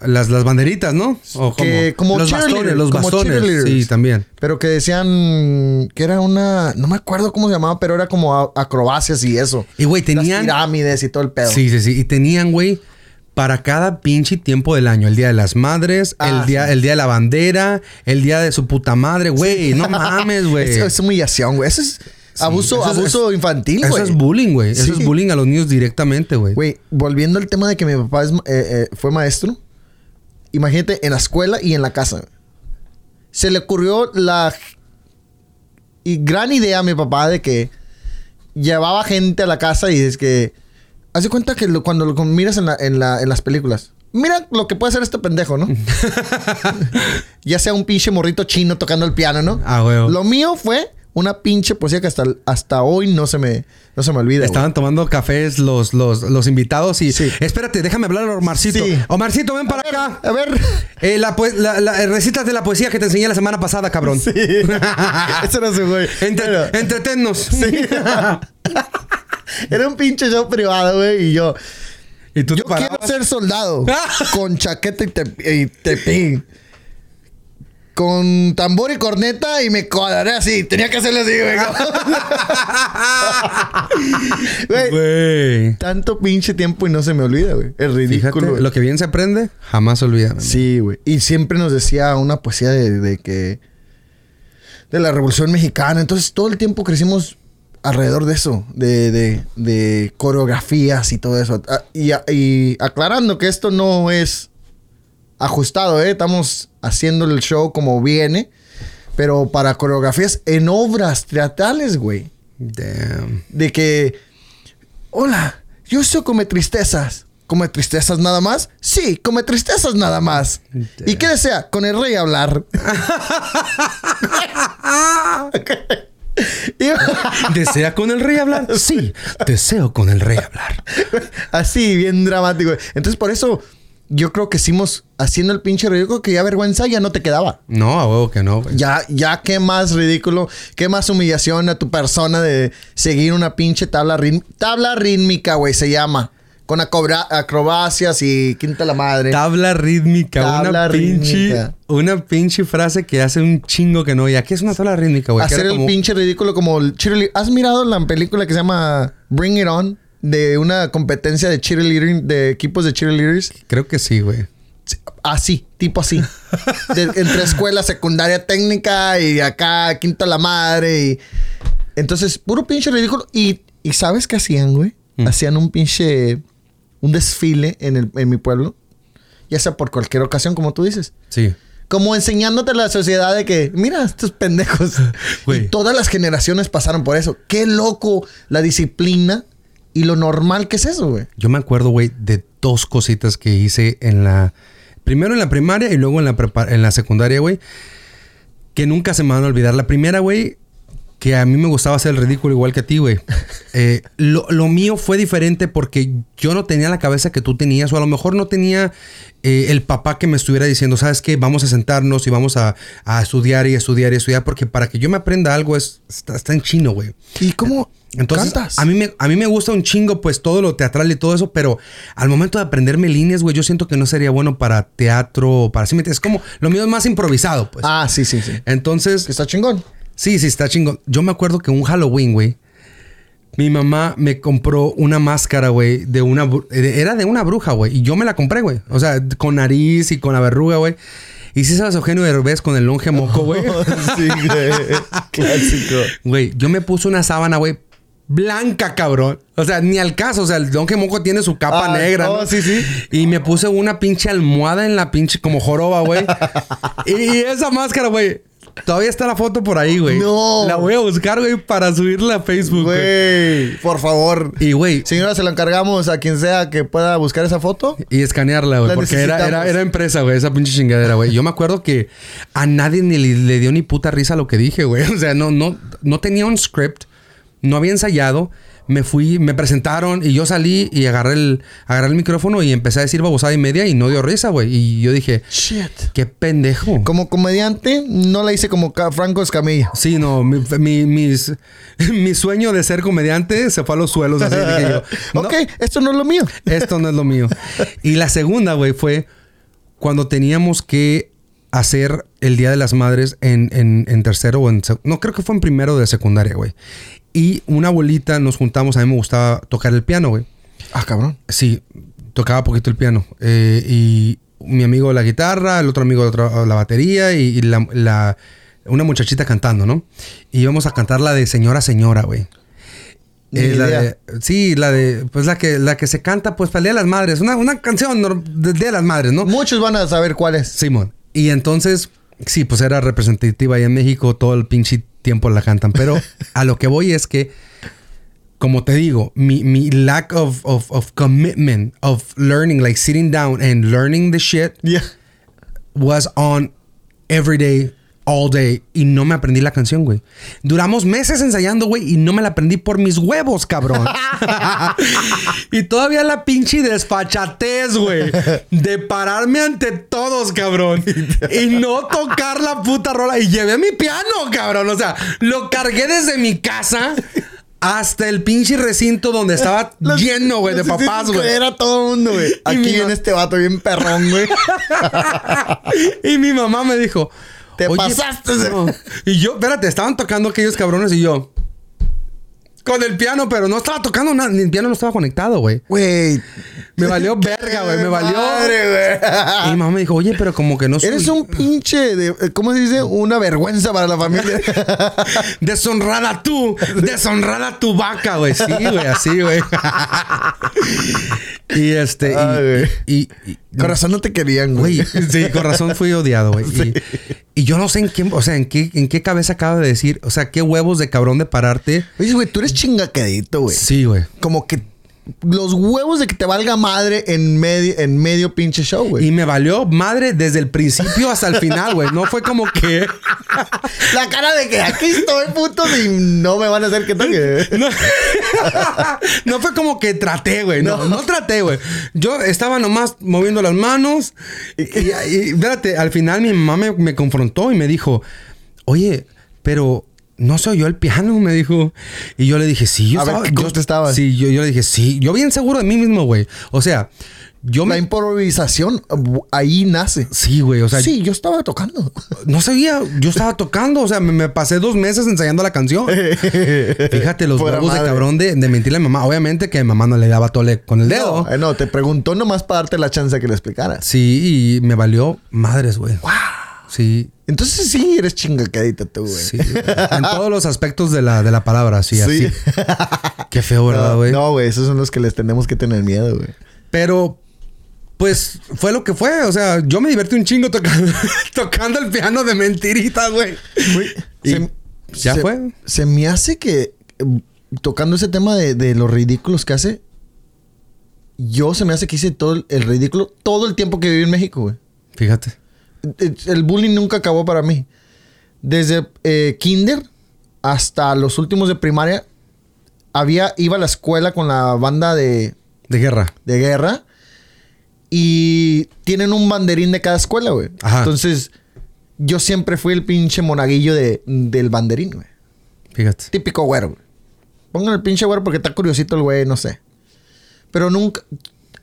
Las, las banderitas, ¿no? O Que- como los bastones, los como bastones. Sí, también. pero que decían que era una... No me acuerdo cómo se llamaba, pero era como acrobacias y eso. Y, güey, Las tenían... pirámides y todo el pedo. Sí, sí, sí. Y tenían, güey, para cada pinche tiempo del año. El día de las madres, Ah, el, día, sí. el día de la bandera, el día de su puta madre, güey. No mames, güey. Es, es humillación, güey. Eso es... abuso, Eso es- abuso infantil, Eso güey. es bullying, güey. Eso Sí. es bullying a los niños directamente, güey. Güey, volviendo al tema de que mi papá es, eh, eh, fue maestro, imagínate en la escuela y en la casa. Se le ocurrió la y gran idea a mi papá de que llevaba gente a la casa y es que hace cuenta que lo- cuando lo miras en, la- en la- en las películas. Mira lo que puede hacer este pendejo, ¿no? ya sea un pinche morrito chino tocando el piano, ¿no? Ah, güey. Lo mío fue una pinche poesía que hasta, hasta hoy no se me, no se me olvida. güey. Estaban tomando cafés los, los, los invitados y... Sí. Espérate, déjame hablar a Omarcito. Sí. Omarcito, ven para acá. A ver. Eh, la, la, la- recítate la poesía que te enseñé la semana pasada, cabrón. Sí. Ese era su güey. Entre- Bueno, Entretennos. era un pinche show privado, güey. Y yo, y tú yo quiero ser soldado. con chaqueta y, te, y tepín. Con tambor y corneta y me cuadraré así. Tenía que hacerle así, güey. Güey, tanto pinche tiempo y no se me olvida, güey. Es Fíjate, ridículo. güey. lo que bien se aprende, jamás olvida. man. Sí, güey. Y siempre nos decía una poesía de, de que. de la Revolución Mexicana. Entonces todo el tiempo crecimos alrededor de eso, de, de, de coreografías y todo eso. Ah, Y, y aclarando que esto no es ajustado, ¿eh? Estamos haciendo el show como viene, pero para coreografías en obras teatrales, güey. Damn. De que, hola, yo soy come tristezas. ¿Come tristezas nada más? Sí, come tristezas nada más. ¿Y qué desea? Con el rey hablar. Y- ¿Desea con el rey hablar? Sí, deseo con el rey hablar. Así, bien dramático. Entonces, por eso, yo creo que hicimos haciendo el pinche ridículo que ya vergüenza ya no te quedaba. No, a huevo que no. güey. Ya, ya qué más ridículo, qué más humillación a tu persona de seguir una pinche tabla, tabla rítmica, güey, se llama. Con acobra- acrobacias y quinta la madre. Tabla rítmica, Tabla una pinche, rítmica. una pinche frase que hace un chingo que no. ¿Y qué es una tabla rítmica, güey? Hacer el como- pinche ridículo como el cheerleader. ¿Has mirado la película que se llama Bring It On? De una competencia de cheerleading, de equipos de cheerleaders. Creo que sí, güey. Así, tipo así. De- entre escuela, secundaria técnica y acá, quinta la madre. Y... Entonces, puro pinche ridículo. Y, y ¿sabes qué hacían, güey? Mm. Hacían un pinche... Un desfile en, el, en mi pueblo. Ya sea por cualquier ocasión, como tú dices. Sí. Como enseñándote a la sociedad de que, mira, estos pendejos. Y todas las generaciones pasaron por eso. Qué loco la disciplina y lo normal que es eso, güey. Yo me acuerdo, güey, de dos cositas que hice en la... Primero en la primaria y luego en la, en la secundaria, güey. Que nunca se me van a olvidar. La primera, güey, que a mí me gustaba hacer el ridículo igual que a ti, güey. Eh, lo, lo mío fue diferente porque yo no tenía la cabeza que tú tenías, o a lo mejor no tenía eh, el papá que me estuviera diciendo, ¿sabes qué? Vamos a sentarnos y vamos a, a estudiar y estudiar y estudiar, porque para que yo me aprenda algo es, está, está en chino, güey. ¿Y cómo Entonces, cantas? a mí, me, a mí me gusta un chingo, pues, todo lo teatral y todo eso, pero al momento de aprenderme líneas, güey, yo siento que no sería bueno para teatro o para... ¿sí? Es como, lo mío es más improvisado, pues. Ah, sí, sí, sí. Entonces, está chingón. Sí, sí, está chingón. Yo me acuerdo que un Halloween, güey, mi mamá me compró una máscara, güey, de una... de- Era de una bruja, güey, y yo me la compré, güey. O sea, con nariz y con la verruga, güey. Y si sabes Eugenio Derbez con el longe moco, güey. sí, güey. Clásico. Güey, yo me puse una sábana, güey, blanca, cabrón. O sea, ni al caso. O sea, el Don Moco tiene su capa Ah, negra. oh, ¿no? sí, sí. Y me puse una pinche almohada en la pinche como joroba, güey. y esa máscara, güey. Todavía está la foto por ahí, güey. No. La voy a buscar, güey, para subirla a Facebook, güey. Por favor. Y, güey, Señora, se lo encargamos a quien sea que pueda buscar esa foto. Y escanearla, güey. La Porque era, era, era empresa, güey. Esa pinche chingadera, güey. Yo me acuerdo que a nadie ni le, le dio ni puta risa lo que dije, güey. O sea, no, no, no tenía un script. No había ensayado. Me fui, me presentaron y yo salí y agarré el, agarré el micrófono y empecé a decir babosada y media y no dio risa, güey. Y yo dije, Shit. qué pendejo. Como comediante, no la hice como Franco Escamilla. Sí, no, mi, mi, mis- mi sueño de ser comediante se fue a los suelos. Así dije yo. "No, ok, esto no es lo mío. Esto no es lo mío. Y la segunda, güey, fue cuando teníamos que hacer el Día de las Madres en, en- en tercero o en... No, creo que fue en primero de secundaria, güey. Y una abuelita nos juntamos, a mí me gustaba tocar el piano, güey. Ah, cabrón. Sí, tocaba poquito el piano. Eh, y mi amigo la guitarra, el otro amigo la, batería y, y la, la- una muchachita cantando, ¿no? Y íbamos a cantar la de Señora Señora, güey. Eh, la de- sí, la de, pues la que, la que se canta, pues para el Día de las Madres. Una, una canción del Día de las Madres, ¿no? Muchos van a saber cuál es. Simón. Y entonces, sí, pues era representativa ahí en México, todo el pinche tiempo la cantan. Pero a lo que voy es que, como te digo, mi, mi lack of, of, of commitment, of learning, like sitting down and learning the shit, Yeah. was on every day, all day. Y no me aprendí la canción, güey. Duramos meses ensayando, güey, y no me la aprendí por mis huevos, cabrón. y todavía la pinche desfachatez, güey. De pararme ante todos, cabrón. Y no tocar la puta rola. Y llevé mi piano, cabrón. O sea, lo cargué desde mi casa. Hasta el pinche recinto donde estaba Los- lleno, güey, de papás, güey. creer a todo el mundo, güey. Aquí viene este vato bien perrón, güey. y mi mamá me dijo... Te "Oye, pasaste no". Y yo, espérate, estaban tocando aquellos cabrones y yo... Con el piano, pero no estaba tocando nada. Ni el piano no estaba conectado, güey. Güey. Me valió verga, güey. Me valió... Madre, Y mi güey. mamá me dijo, oye, pero como que no soy... Eres un pinche de, ¿cómo se dice? Una vergüenza para la familia. Deshonrada tú. Deshonrada tu vaca, güey. Sí, güey. Así, güey. y este... y- Ay, güey. y, y- y- Corazón no te querían, güey. Güey, sí, con razón fui odiado, güey. Y, y yo no sé en qué, o sea, en qué, en qué cabeza acaba de decir, o sea, qué huevos de cabrón de pararte. Oye, güey, tú eres chingaquedito, güey. Sí, güey. Como que los huevos de que te valga madre en medio, en medio pinche show, güey. Y me valió madre desde el principio hasta el final, güey. No fue como que. La cara de que aquí estoy, puto, y no me van a hacer que toque. No, no fue como que traté, güey. No, no, traté, güey. Yo estaba nomás moviendo las manos. Y, y- y, espérate, al final mi mamá me, me confrontó y me dijo: Oye, pero. No se oyó el piano, me dijo. Y yo le dije, sí, yo A ver, estaba. ¿qué yo-? Sí, yo, yo le dije, sí. Yo bien seguro de mí mismo, güey. O sea, yo La me. improvisación ahí nace. Sí, güey. O sea, sí, yo estaba tocando. no sabía. Yo estaba tocando. O sea, me, me pasé dos meses ensayando la canción. Fíjate los huevos de cabrón de, de mentirle a mi mamá. Obviamente que mi mamá no le daba tole con el dedo. No, eh, no, te preguntó nomás para darte la chance de que le explicaras. Sí, y me valió madres, güey. Sí, Entonces sí, eres chingaquedito tú, güey. sí. en todos los aspectos de la, de la palabra, sí, así. Sí. Qué feo, ¿verdad, güey? No, güey, esos son los que les tenemos que tener miedo, güey. Pero, pues, fue lo que fue. O sea, yo me divertí un chingo tocando, tocando el piano de mentiritas, güey. Ya se- fue. Se me hace que, eh, tocando ese tema de, de los ridículos que hace, yo se me hace que hice todo el, el ridículo todo el tiempo que viví en México, güey. Fíjate. Eh, El bullying nunca acabó para mí. Desde eh, kinder hasta los últimos de primaria, había, iba a la escuela con la banda de, De guerra. de guerra y tienen un banderín de cada escuela, güey. Ajá. Entonces, yo siempre fui el pinche monaguillo de, del banderín, güey. Fíjate. Típico güero, güey. Pongan el pinche güero porque está curiosito el güey, no sé. Pero nunca.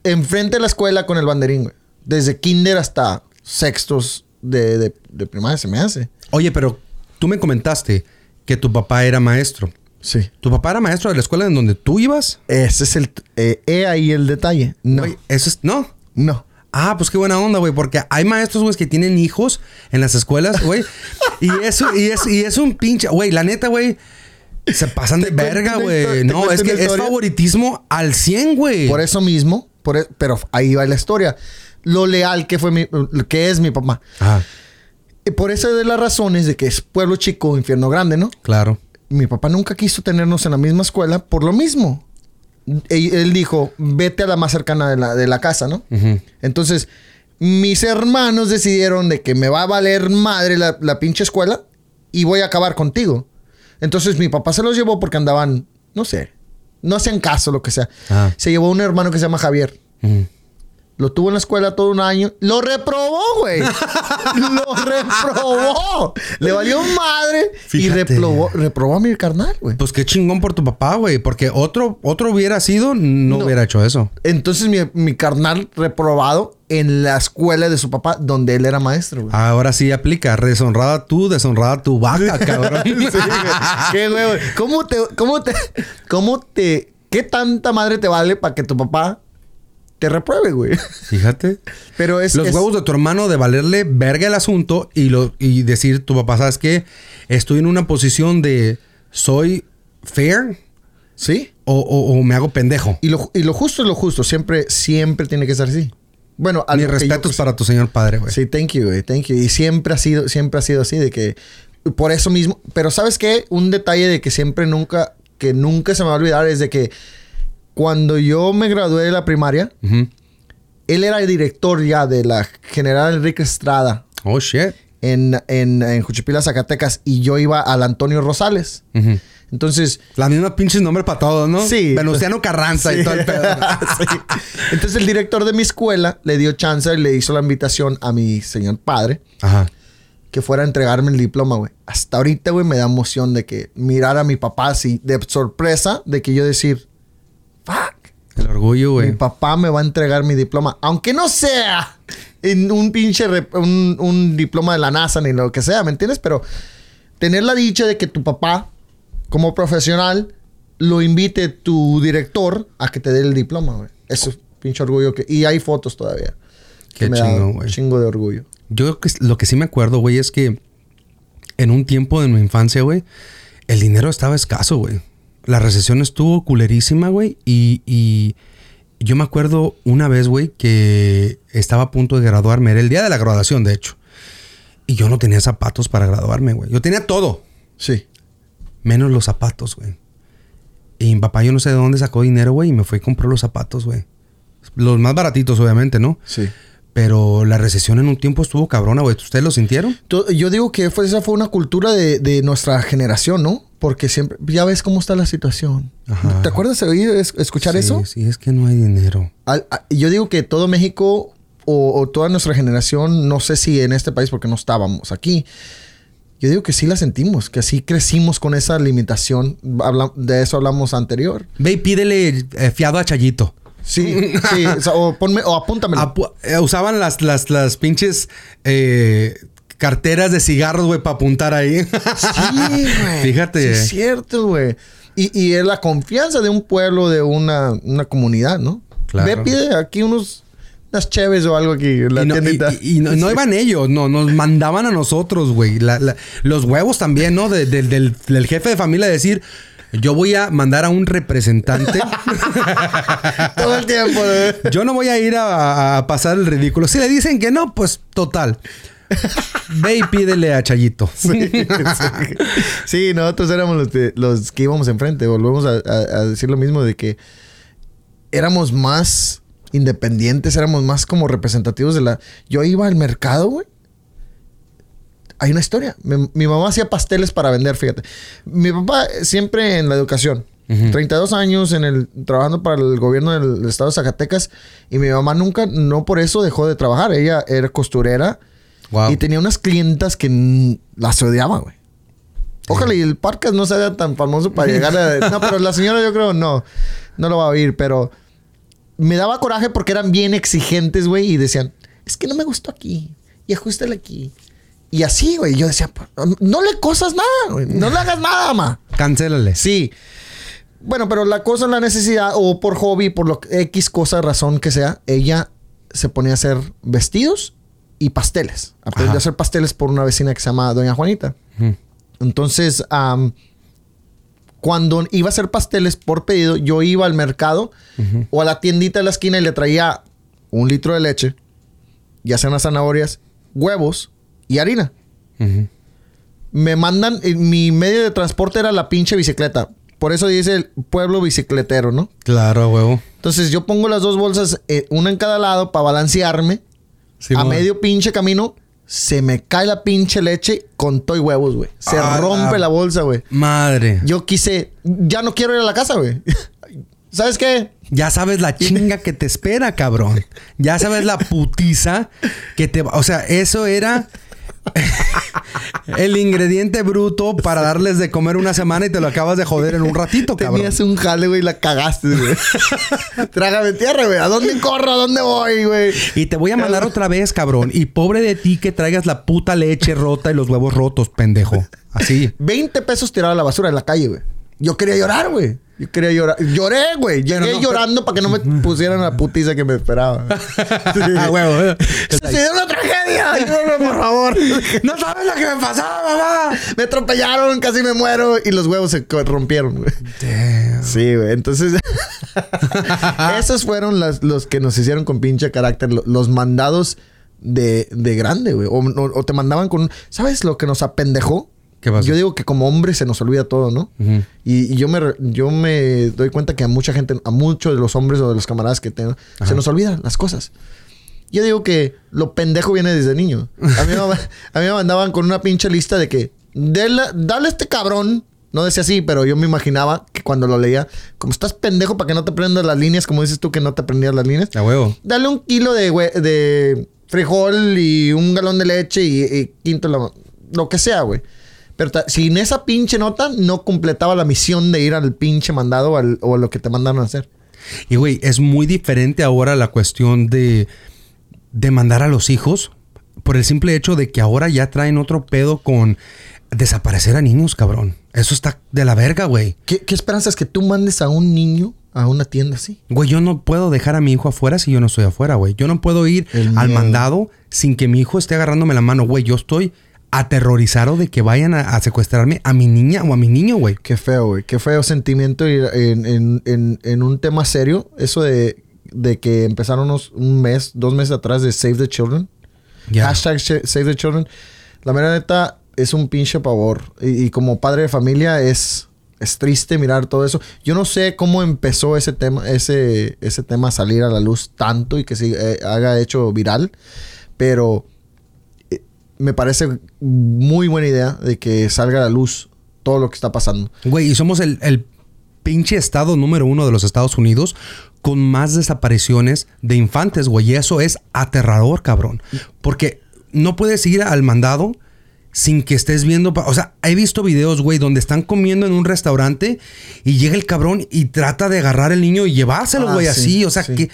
Enfrente de la escuela con el banderín, güey. Desde kinder hasta sextos de, de, de primaria se me hace. Oye, pero tú me comentaste que tu papá era maestro. Sí. ¿Tu papá era maestro de la escuela en donde tú ibas? Ese es el. Eh, he ahí el detalle. No. Eso es. No. No. Ah, pues qué buena onda, güey, porque hay maestros, güey, que tienen hijos en las escuelas, güey. y eso, y es, y es un pinche, güey, la neta, güey. Se pasan de verga, güey. No, es que es favoritismo al 100, güey. Por eso mismo. Por e- pero ahí va la historia. Lo leal que fue mi. que es mi papá. Y por eso de las razones de que es pueblo chico, infierno grande, ¿no? claro. mi papá nunca quiso tenernos en la misma escuela por lo mismo. Él, él dijo, vete a la más cercana de la, de la casa, ¿no? Entonces, mis hermanos decidieron de que me va a valer madre la, la pinche escuela y voy a acabar contigo. Entonces, mi papá se los llevó porque andaban, no sé, no hacían caso, lo que sea. Ah. Se llevó un hermano que se llama Javier. Lo tuvo en la escuela todo un año. Lo reprobó, güey. lo reprobó. Le valió madre y reprobó, reprobó a mi carnal, güey. Pues qué chingón por tu papá, güey. Porque otro, otro hubiera sido, no, No. hubiera hecho eso. Entonces mi, mi carnal reprobado en la escuela de su papá, donde él era maestro, güey. Ahora sí aplica. Deshonrada tú, deshonrada tu vaca, cabrón. Sí, güey. ¿Qué, güey? güey? ¿Cómo te, cómo te, cómo te, qué tanta madre te vale para que tu papá te repruebe, güey. Fíjate. Pero es... Los es- huevos de tu hermano de valerle verga el asunto y, lo, y decir, tu papá, ¿sabes qué? Estoy en una posición de soy fair Sí. o, o- o me hago pendejo. Y lo, y lo justo es lo justo. Siempre, siempre tiene que ser así. Bueno, a Mis yo- respetos para tu señor padre, güey. Sí, thank you, güey. Thank you. Y siempre ha sido, siempre ha sido así de que... Por eso mismo... Pero ¿sabes qué? Un detalle de que siempre nunca... Que nunca se me va a olvidar es de que... Cuando yo me gradué de la primaria... Él era el director ya de la General Enrique Estrada Oh, shit. en, en, en Juchipila, Zacatecas. Y yo iba al Antonio Rosales. Entonces... La misma pinches nombre para todos, ¿no? Sí. Venustiano Carranza Sí. y todo el pedo. Sí. Entonces el director de mi escuela le dio chance y le hizo la invitación a mi señor padre Ajá. que fuera a entregarme el diploma, güey. Hasta ahorita, güey, me da emoción de que mirar a mi papá así, de sorpresa, de que yo decir, fuck, El orgullo, mi güey. papá me va a entregar mi diploma, aunque no sea en un pinche, un, un diploma de la NASA ni lo que sea, ¿me entiendes? Pero tener la dicha de que tu papá, como profesional, lo invite tu director a que te dé el diploma, güey. Eso es pinche orgullo que... Y hay fotos todavía. Qué un güey. Chingo de orgullo. Yo lo que sí me acuerdo, güey, es que en un tiempo de mi infancia, güey, el dinero estaba escaso, güey. La recesión estuvo culerísima, güey. Y, y yo me acuerdo una vez, güey, que estaba a punto de graduarme. Era el día de la graduación, de hecho. Y yo no tenía zapatos para graduarme, güey. Yo tenía todo, Sí. menos los zapatos, güey. Y mi papá, yo no sé de dónde sacó dinero, güey, y me fue y compró los zapatos, güey. Los más baratitos, obviamente, ¿no? Sí. Pero la recesión en un tiempo estuvo cabrona, güey. ¿Ustedes lo sintieron? Yo digo que fue, esa fue una cultura de, de nuestra generación, ¿no? Porque siempre, ya ves cómo está la situación. Ajá. ¿Te acuerdas de oír, es- escuchar sí, eso? Sí, es que no hay dinero. Al- a- yo digo que todo México o, o toda nuestra generación, no sé si en este país porque no estábamos aquí, yo digo que sí la sentimos, que así crecimos con esa limitación. Habla- de eso hablamos anterior. Ve y pídele eh, fiado a Chayito. Sí, sí, o, sea, o ponme, o apúntamelo. Apu- eh, usaban las, las, las pinches eh, carteras de cigarros, güey, para apuntar ahí. Sí, güey. Fíjate. Sí, es cierto, güey. Y, y es la confianza de un pueblo, de una, una comunidad, ¿no? Claro. Ve, pide aquí unos, unas cheves o algo aquí en la y no, tiendita. y- y no- no iban ellos, no, nos mandaban a nosotros, güey. La- la- los huevos también, ¿no? De- del- del, del jefe de familia decir, yo voy a mandar a un representante. Todo el tiempo, güey. yo no voy a ir a, a pasar el ridículo. Si le dicen que no, pues total. Ve y pídele a Chayito. Sí, sí. Sí, nosotros éramos los, de- los que íbamos enfrente. Volvemos a, a- a decir lo mismo de que éramos más independientes, éramos más como representativos de la... Yo iba al mercado, güey. Hay una historia. Mi, mi mamá hacía pasteles para vender, fíjate. Mi papá siempre en la educación. Ujú. 32 años en el trabajando para el gobierno del estado de Zacatecas y mi mamá nunca no por eso dejó de trabajar, ella era costurera Wow. y tenía unas clientas que mm, las odiaba, güey. Ojalá y el podcast no sea tan famoso para llegar a... No, pero la señora yo creo no. No lo va a oír, pero... Me daba coraje porque eran bien exigentes, güey. Y decían, es que no me gustó aquí. Y ajustale aquí. Y así, güey. Yo decía, "Pues, no le cosas nada, güey. No le hagas nada, ma. Cancélale. Sí. Bueno, pero la cosa, la necesidad, o por hobby, por lo X cosa, razón que sea, ella se ponía a hacer vestidos y pasteles. Aprendió Ajá. a hacer pasteles por una vecina que se llama Doña Juanita. Entonces, cuando iba a hacer pasteles por pedido, yo iba al mercado o a la tiendita de la esquina y le traía un litro de leche, ya sean unas zanahorias, huevos y harina. Me mandan, eh, mi medio de transporte era la pinche bicicleta. Por eso dice el pueblo bicicletero, ¿no? Claro, huevo. Entonces yo pongo las dos bolsas, eh, una en cada lado, para balancearme. A medio pinche camino, se me cae la pinche leche con todo y huevos, güey. Se Ah, rompe la- la bolsa, güey. Madre. Yo quise, ya no quiero ir a la casa, güey. ¿Sabes qué? Ya sabes la chinga que te espera, cabrón. Ya sabes la putiza que te... va- O sea, eso era el ingrediente bruto para darles de comer una semana y te lo acabas de joder en un ratito, cabrón. Tenías un jale, güey, y la cagaste, güey. Trágame tierra, güey. ¿A dónde corro? ¿A dónde voy, güey? Y te voy a mandar otra vez, cabrón. Y pobre de ti que traigas la puta leche rota y los huevos rotos, pendejo. Así. 20 pesos tirado a la basura en la calle, güey. Yo quería llorar, güey. Yo quería llorar. Lloré, güey. Llegué no, llorando para que no me pusieran la putiza que me esperaba. Ah, huevo. eh. ¡Se dio una tragedia! Ayúdame, por favor. No sabes lo que me pasaba, mamá. me atropellaron, casi me muero. Y los huevos se rompieron, güey. Sí, güey. Entonces, esos fueron las- los que nos hicieron con pinche carácter. lo- Los mandados de, de grande, güey. O, o- o te mandaban con... ¿Sabes lo que nos apendejó? Yo digo que como hombre se nos olvida todo, ¿no? Y, y yo, me, yo me doy cuenta que a mucha gente, a muchos de los hombres o de los camaradas que tengo, se nos olvidan las cosas. Yo digo que lo pendejo viene desde niño. A mí, me, a mí me mandaban con una pinche lista de que, "Dele- dale a este cabrón. No decía así, pero yo me imaginaba que cuando lo leía, como estás pendejo para que no te prendas las líneas, como dices tú que no te prendías las líneas, A huevo. dale un kilo de, de frijol y un galón de leche y, y quinto la- lo que sea, güey. Pero sin esa pinche nota no completaba la misión de ir al pinche mandado o, al- o a lo que te mandaron a hacer. Y güey, es muy diferente ahora la cuestión de, de mandar a los hijos por el simple hecho de que ahora ya traen otro pedo con desaparecer a niños, cabrón. Eso está de la verga, güey. ¿Qué, qué esperanzas que tú mandes a un niño a una tienda así? Güey, yo no puedo dejar a mi hijo afuera si yo no estoy afuera, güey. Yo no puedo ir El al miedo. mandado sin que mi hijo esté agarrándome la mano, güey. Yo estoy aterrorizado de que vayan a, a secuestrarme a mi niña o a mi niño, güey. Qué feo, güey. Qué feo sentimiento en, en- en- en un tema serio. Eso de, de que empezaron unos, un mes, dos meses atrás de Save the Children. Hashtag sh- Save the Children. La mera neta es un pinche pavor. Y, y como padre de familia es, es triste mirar todo eso. Yo no sé cómo empezó ese tema, ese, ese tema a salir a la luz tanto y que se eh, haga hecho viral. Pero me parece muy buena idea de que salga a la luz todo lo que está pasando. Güey, y somos el, el pinche estado número uno de los Estados Unidos con más desapariciones de infantes, güey. Y eso es aterrador, cabrón. Porque no puedes ir al mandado sin que estés viendo... O sea, he visto videos, güey, donde están comiendo en un restaurante y llega el cabrón y trata de agarrar el niño y llevárselo, Ah, güey, sí, así. O sea, sí. ¿qué-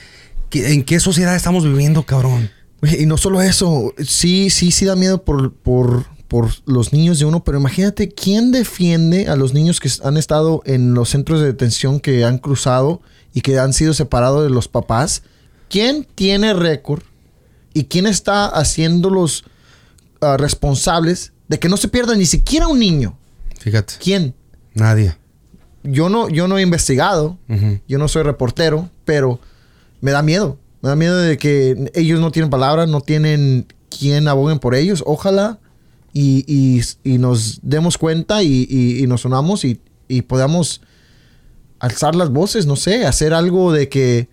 qué- en qué sociedad estamos viviendo, cabrón? Y no solo eso, sí, sí, sí da miedo por, por, por los niños de uno, pero imagínate quién defiende a los niños que han estado en los centros de detención que han cruzado y que han sido separados de los papás. ¿Quién tiene récord y quién está haciéndolos ah, responsables de que no se pierda ni siquiera un niño? Fíjate. ¿Quién? Nadie. Yo no, yo no he investigado, yo no soy reportero, pero me da miedo. Me da miedo de que ellos no tienen palabra, no tienen quien aboguen por ellos. Ojalá y, y- y nos demos cuenta y, y- nos unamos y, y podamos alzar las voces, no sé, hacer algo de que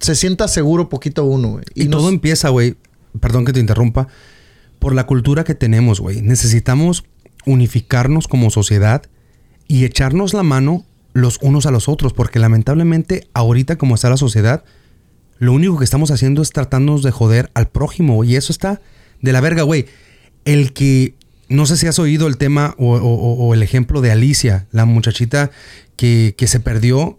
se sienta seguro poquito uno. Y, nos- todo empieza, güey, perdón que te interrumpa, por la cultura que tenemos, güey. Necesitamos unificarnos como sociedad y echarnos la mano los unos a los otros, porque lamentablemente ahorita como está la sociedad, lo único que estamos haciendo es tratarnos de joder al prójimo, y eso está de la verga, güey. El que, no sé si has oído el tema o, o- o- o el ejemplo de Alicia, la muchachita que, que se perdió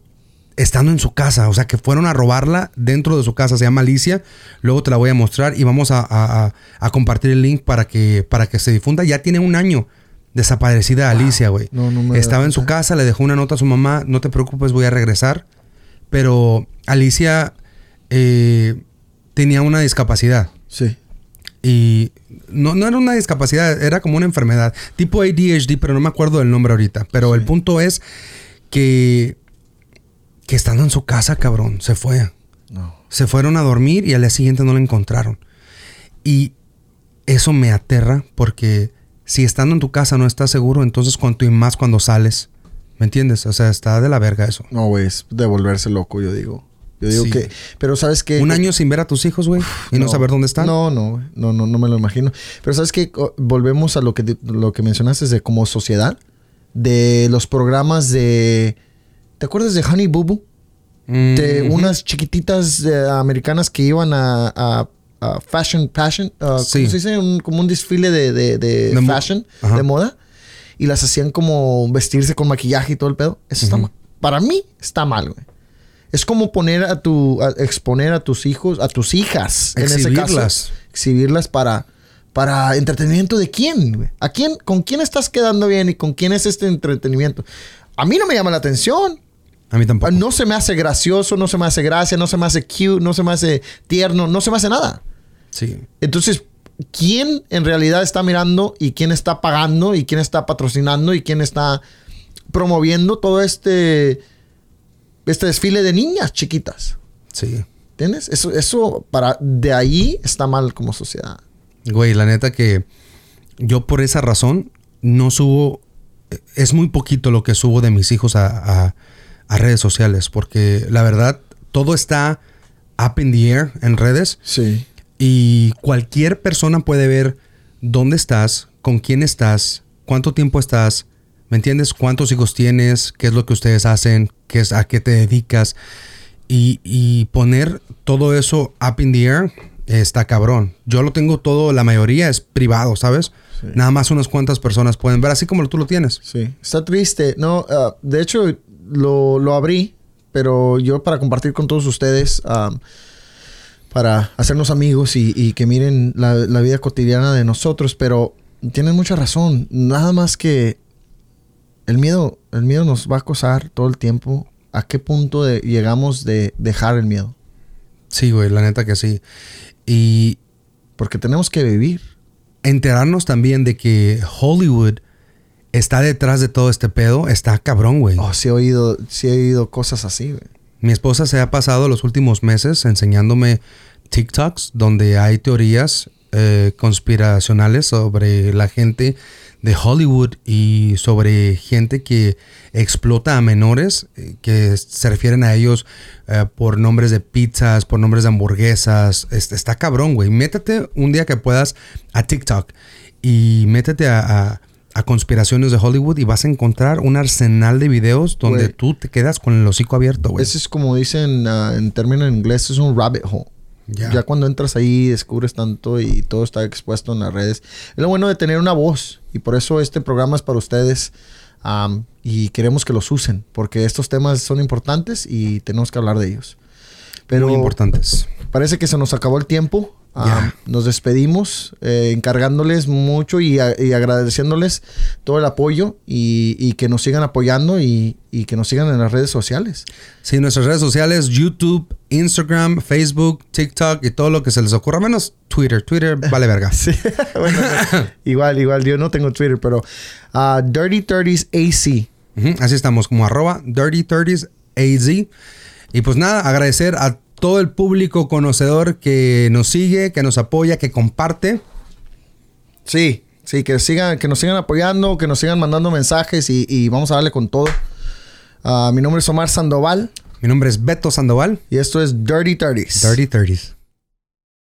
estando en su casa, o sea, que fueron a robarla dentro de su casa, se llama Alicia, luego te la voy a mostrar y vamos a, a- a- a compartir el link para que, para que se difunda, ya tiene un año desaparecida Alicia, güey. No, no Estaba en su casa, le dejó una nota a su mamá, no te preocupes, voy a regresar, pero Alicia eh, tenía una discapacidad. Sí. Y no, no era una discapacidad, era como una enfermedad. Tipo ADHD, pero no me acuerdo del nombre ahorita. Pero el punto es que, que estando en su casa, cabrón, se fue. No. Se fueron a dormir y al día siguiente no la encontraron. Y eso me aterra porque si estando en tu casa no estás seguro, entonces cuanto y más cuando sales. ¿Me entiendes? O sea, está de la verga eso. No, güey, es de volverse loco, yo digo. Yo digo Sí. que... Pero ¿sabes qué? Un año sin ver a tus hijos, güey, y no, saber dónde están. No, no, no, no, no me lo imagino. Pero sabes que volvemos a lo que lo que mencionaste de como sociedad, de los programas de, ¿te acuerdas de Honey Boo Boo? Mm, De ujú. unas chiquititas eh, americanas que iban a, a- a fashion, fashion, uh, Sí. ¿cómo se dice? Un- como un desfile de, de, de De mo- fashion, de moda, y las hacían como vestirse con maquillaje y todo el pedo. Eso está mal. Para mí está mal, güey. Es como poner a tu, a exponer a tus hijos, a tus hijas, en ese Exhibirlas. caso. Exhibirlas para, para entretenimiento de quién. ¿A quién, con quién estás quedando bien y con quién es este entretenimiento? a mí no me llama la atención. A mí tampoco. No se me hace gracioso, no se me hace gracia, no se me hace cute, no se me hace tierno, no se me hace nada. Sí. Entonces, ¿quién en realidad está mirando y quién está pagando y quién está patrocinando y quién está promoviendo todo este, este desfile de niñas chiquitas? Sí. ¿Entiendes? Eso, eso para de ahí está mal como sociedad. Güey, la neta que yo por esa razón no subo. Es muy poquito lo que subo de mis hijos a, a- a redes sociales. Porque la verdad, todo está up in the air en redes. Sí. Y cualquier persona puede ver dónde estás, con quién estás, cuánto tiempo estás, ¿me entiendes? ¿Cuántos hijos tienes? ¿Qué es lo que ustedes hacen? ¿Qué es, ¿A qué te dedicas? Y, y poner todo eso up in the air está cabrón. Yo lo tengo todo, la mayoría es privado, ¿sabes? Nada más unas cuantas personas pueden ver, así como tú lo tienes. Sí. Está triste. No, ah, de hecho, lo, lo abrí, pero yo para compartir con todos ustedes, para hacernos amigos y, y que miren la, la vida cotidiana de nosotros, pero tienen mucha razón. Nada más que el miedo, el miedo nos va a acosar todo el tiempo. ¿A qué punto de- llegamos de dejar el miedo? Sí, güey, la neta que sí. Y Porque tenemos que vivir. enterarnos también de que Hollywood está detrás de todo este pedo, está cabrón, güey. Oh, sí he oído, sí he oído cosas así, güey. Mi esposa se ha pasado los últimos meses enseñándome TikToks donde hay teorías eh, conspiracionales sobre la gente de Hollywood y sobre gente que explota a menores, eh, que se refieren a ellos eh, por nombres de pizzas, por nombres de hamburguesas. Es- está cabrón, güey. Métete un día que puedas a TikTok y métete a, a- a conspiraciones de Hollywood y vas a encontrar un arsenal de videos donde tú te quedas con el hocico abierto, güey. Ese es como dicen ah, en términos en inglés, es un rabbit hole. Ya. Ya cuando entras ahí descubres tanto y todo está expuesto en las redes. Es lo bueno de tener una voz y por eso este programa es para ustedes am, y queremos que los usen porque estos temas son importantes y tenemos que hablar de ellos. Pero Muy importantes. parece que se nos acabó el tiempo. Nos despedimos eh, encargándoles mucho y, a- y agradeciéndoles todo el apoyo y, y que nos sigan apoyando y, y que nos sigan en las redes sociales. Sí, nuestras redes sociales, YouTube, Instagram, Facebook, TikTok y todo lo que se les ocurra, menos Twitter. Twitter vale verga. Sí, bueno, igual, igual, yo no tengo Twitter, pero ah, Dirty 30s AC. Así estamos, como arroba Dirty 30s AZ. Y pues nada, agradecer a todo el público conocedor que nos sigue, que nos apoya, que comparte. Sí, sí, que sigan, que nos sigan apoyando, que nos sigan mandando mensajes y, y vamos a darle con todo. Ah, mi nombre es Omar Sandoval Mi nombre es Beto Sandoval, y esto es Dirty 30s. Dirty 30s.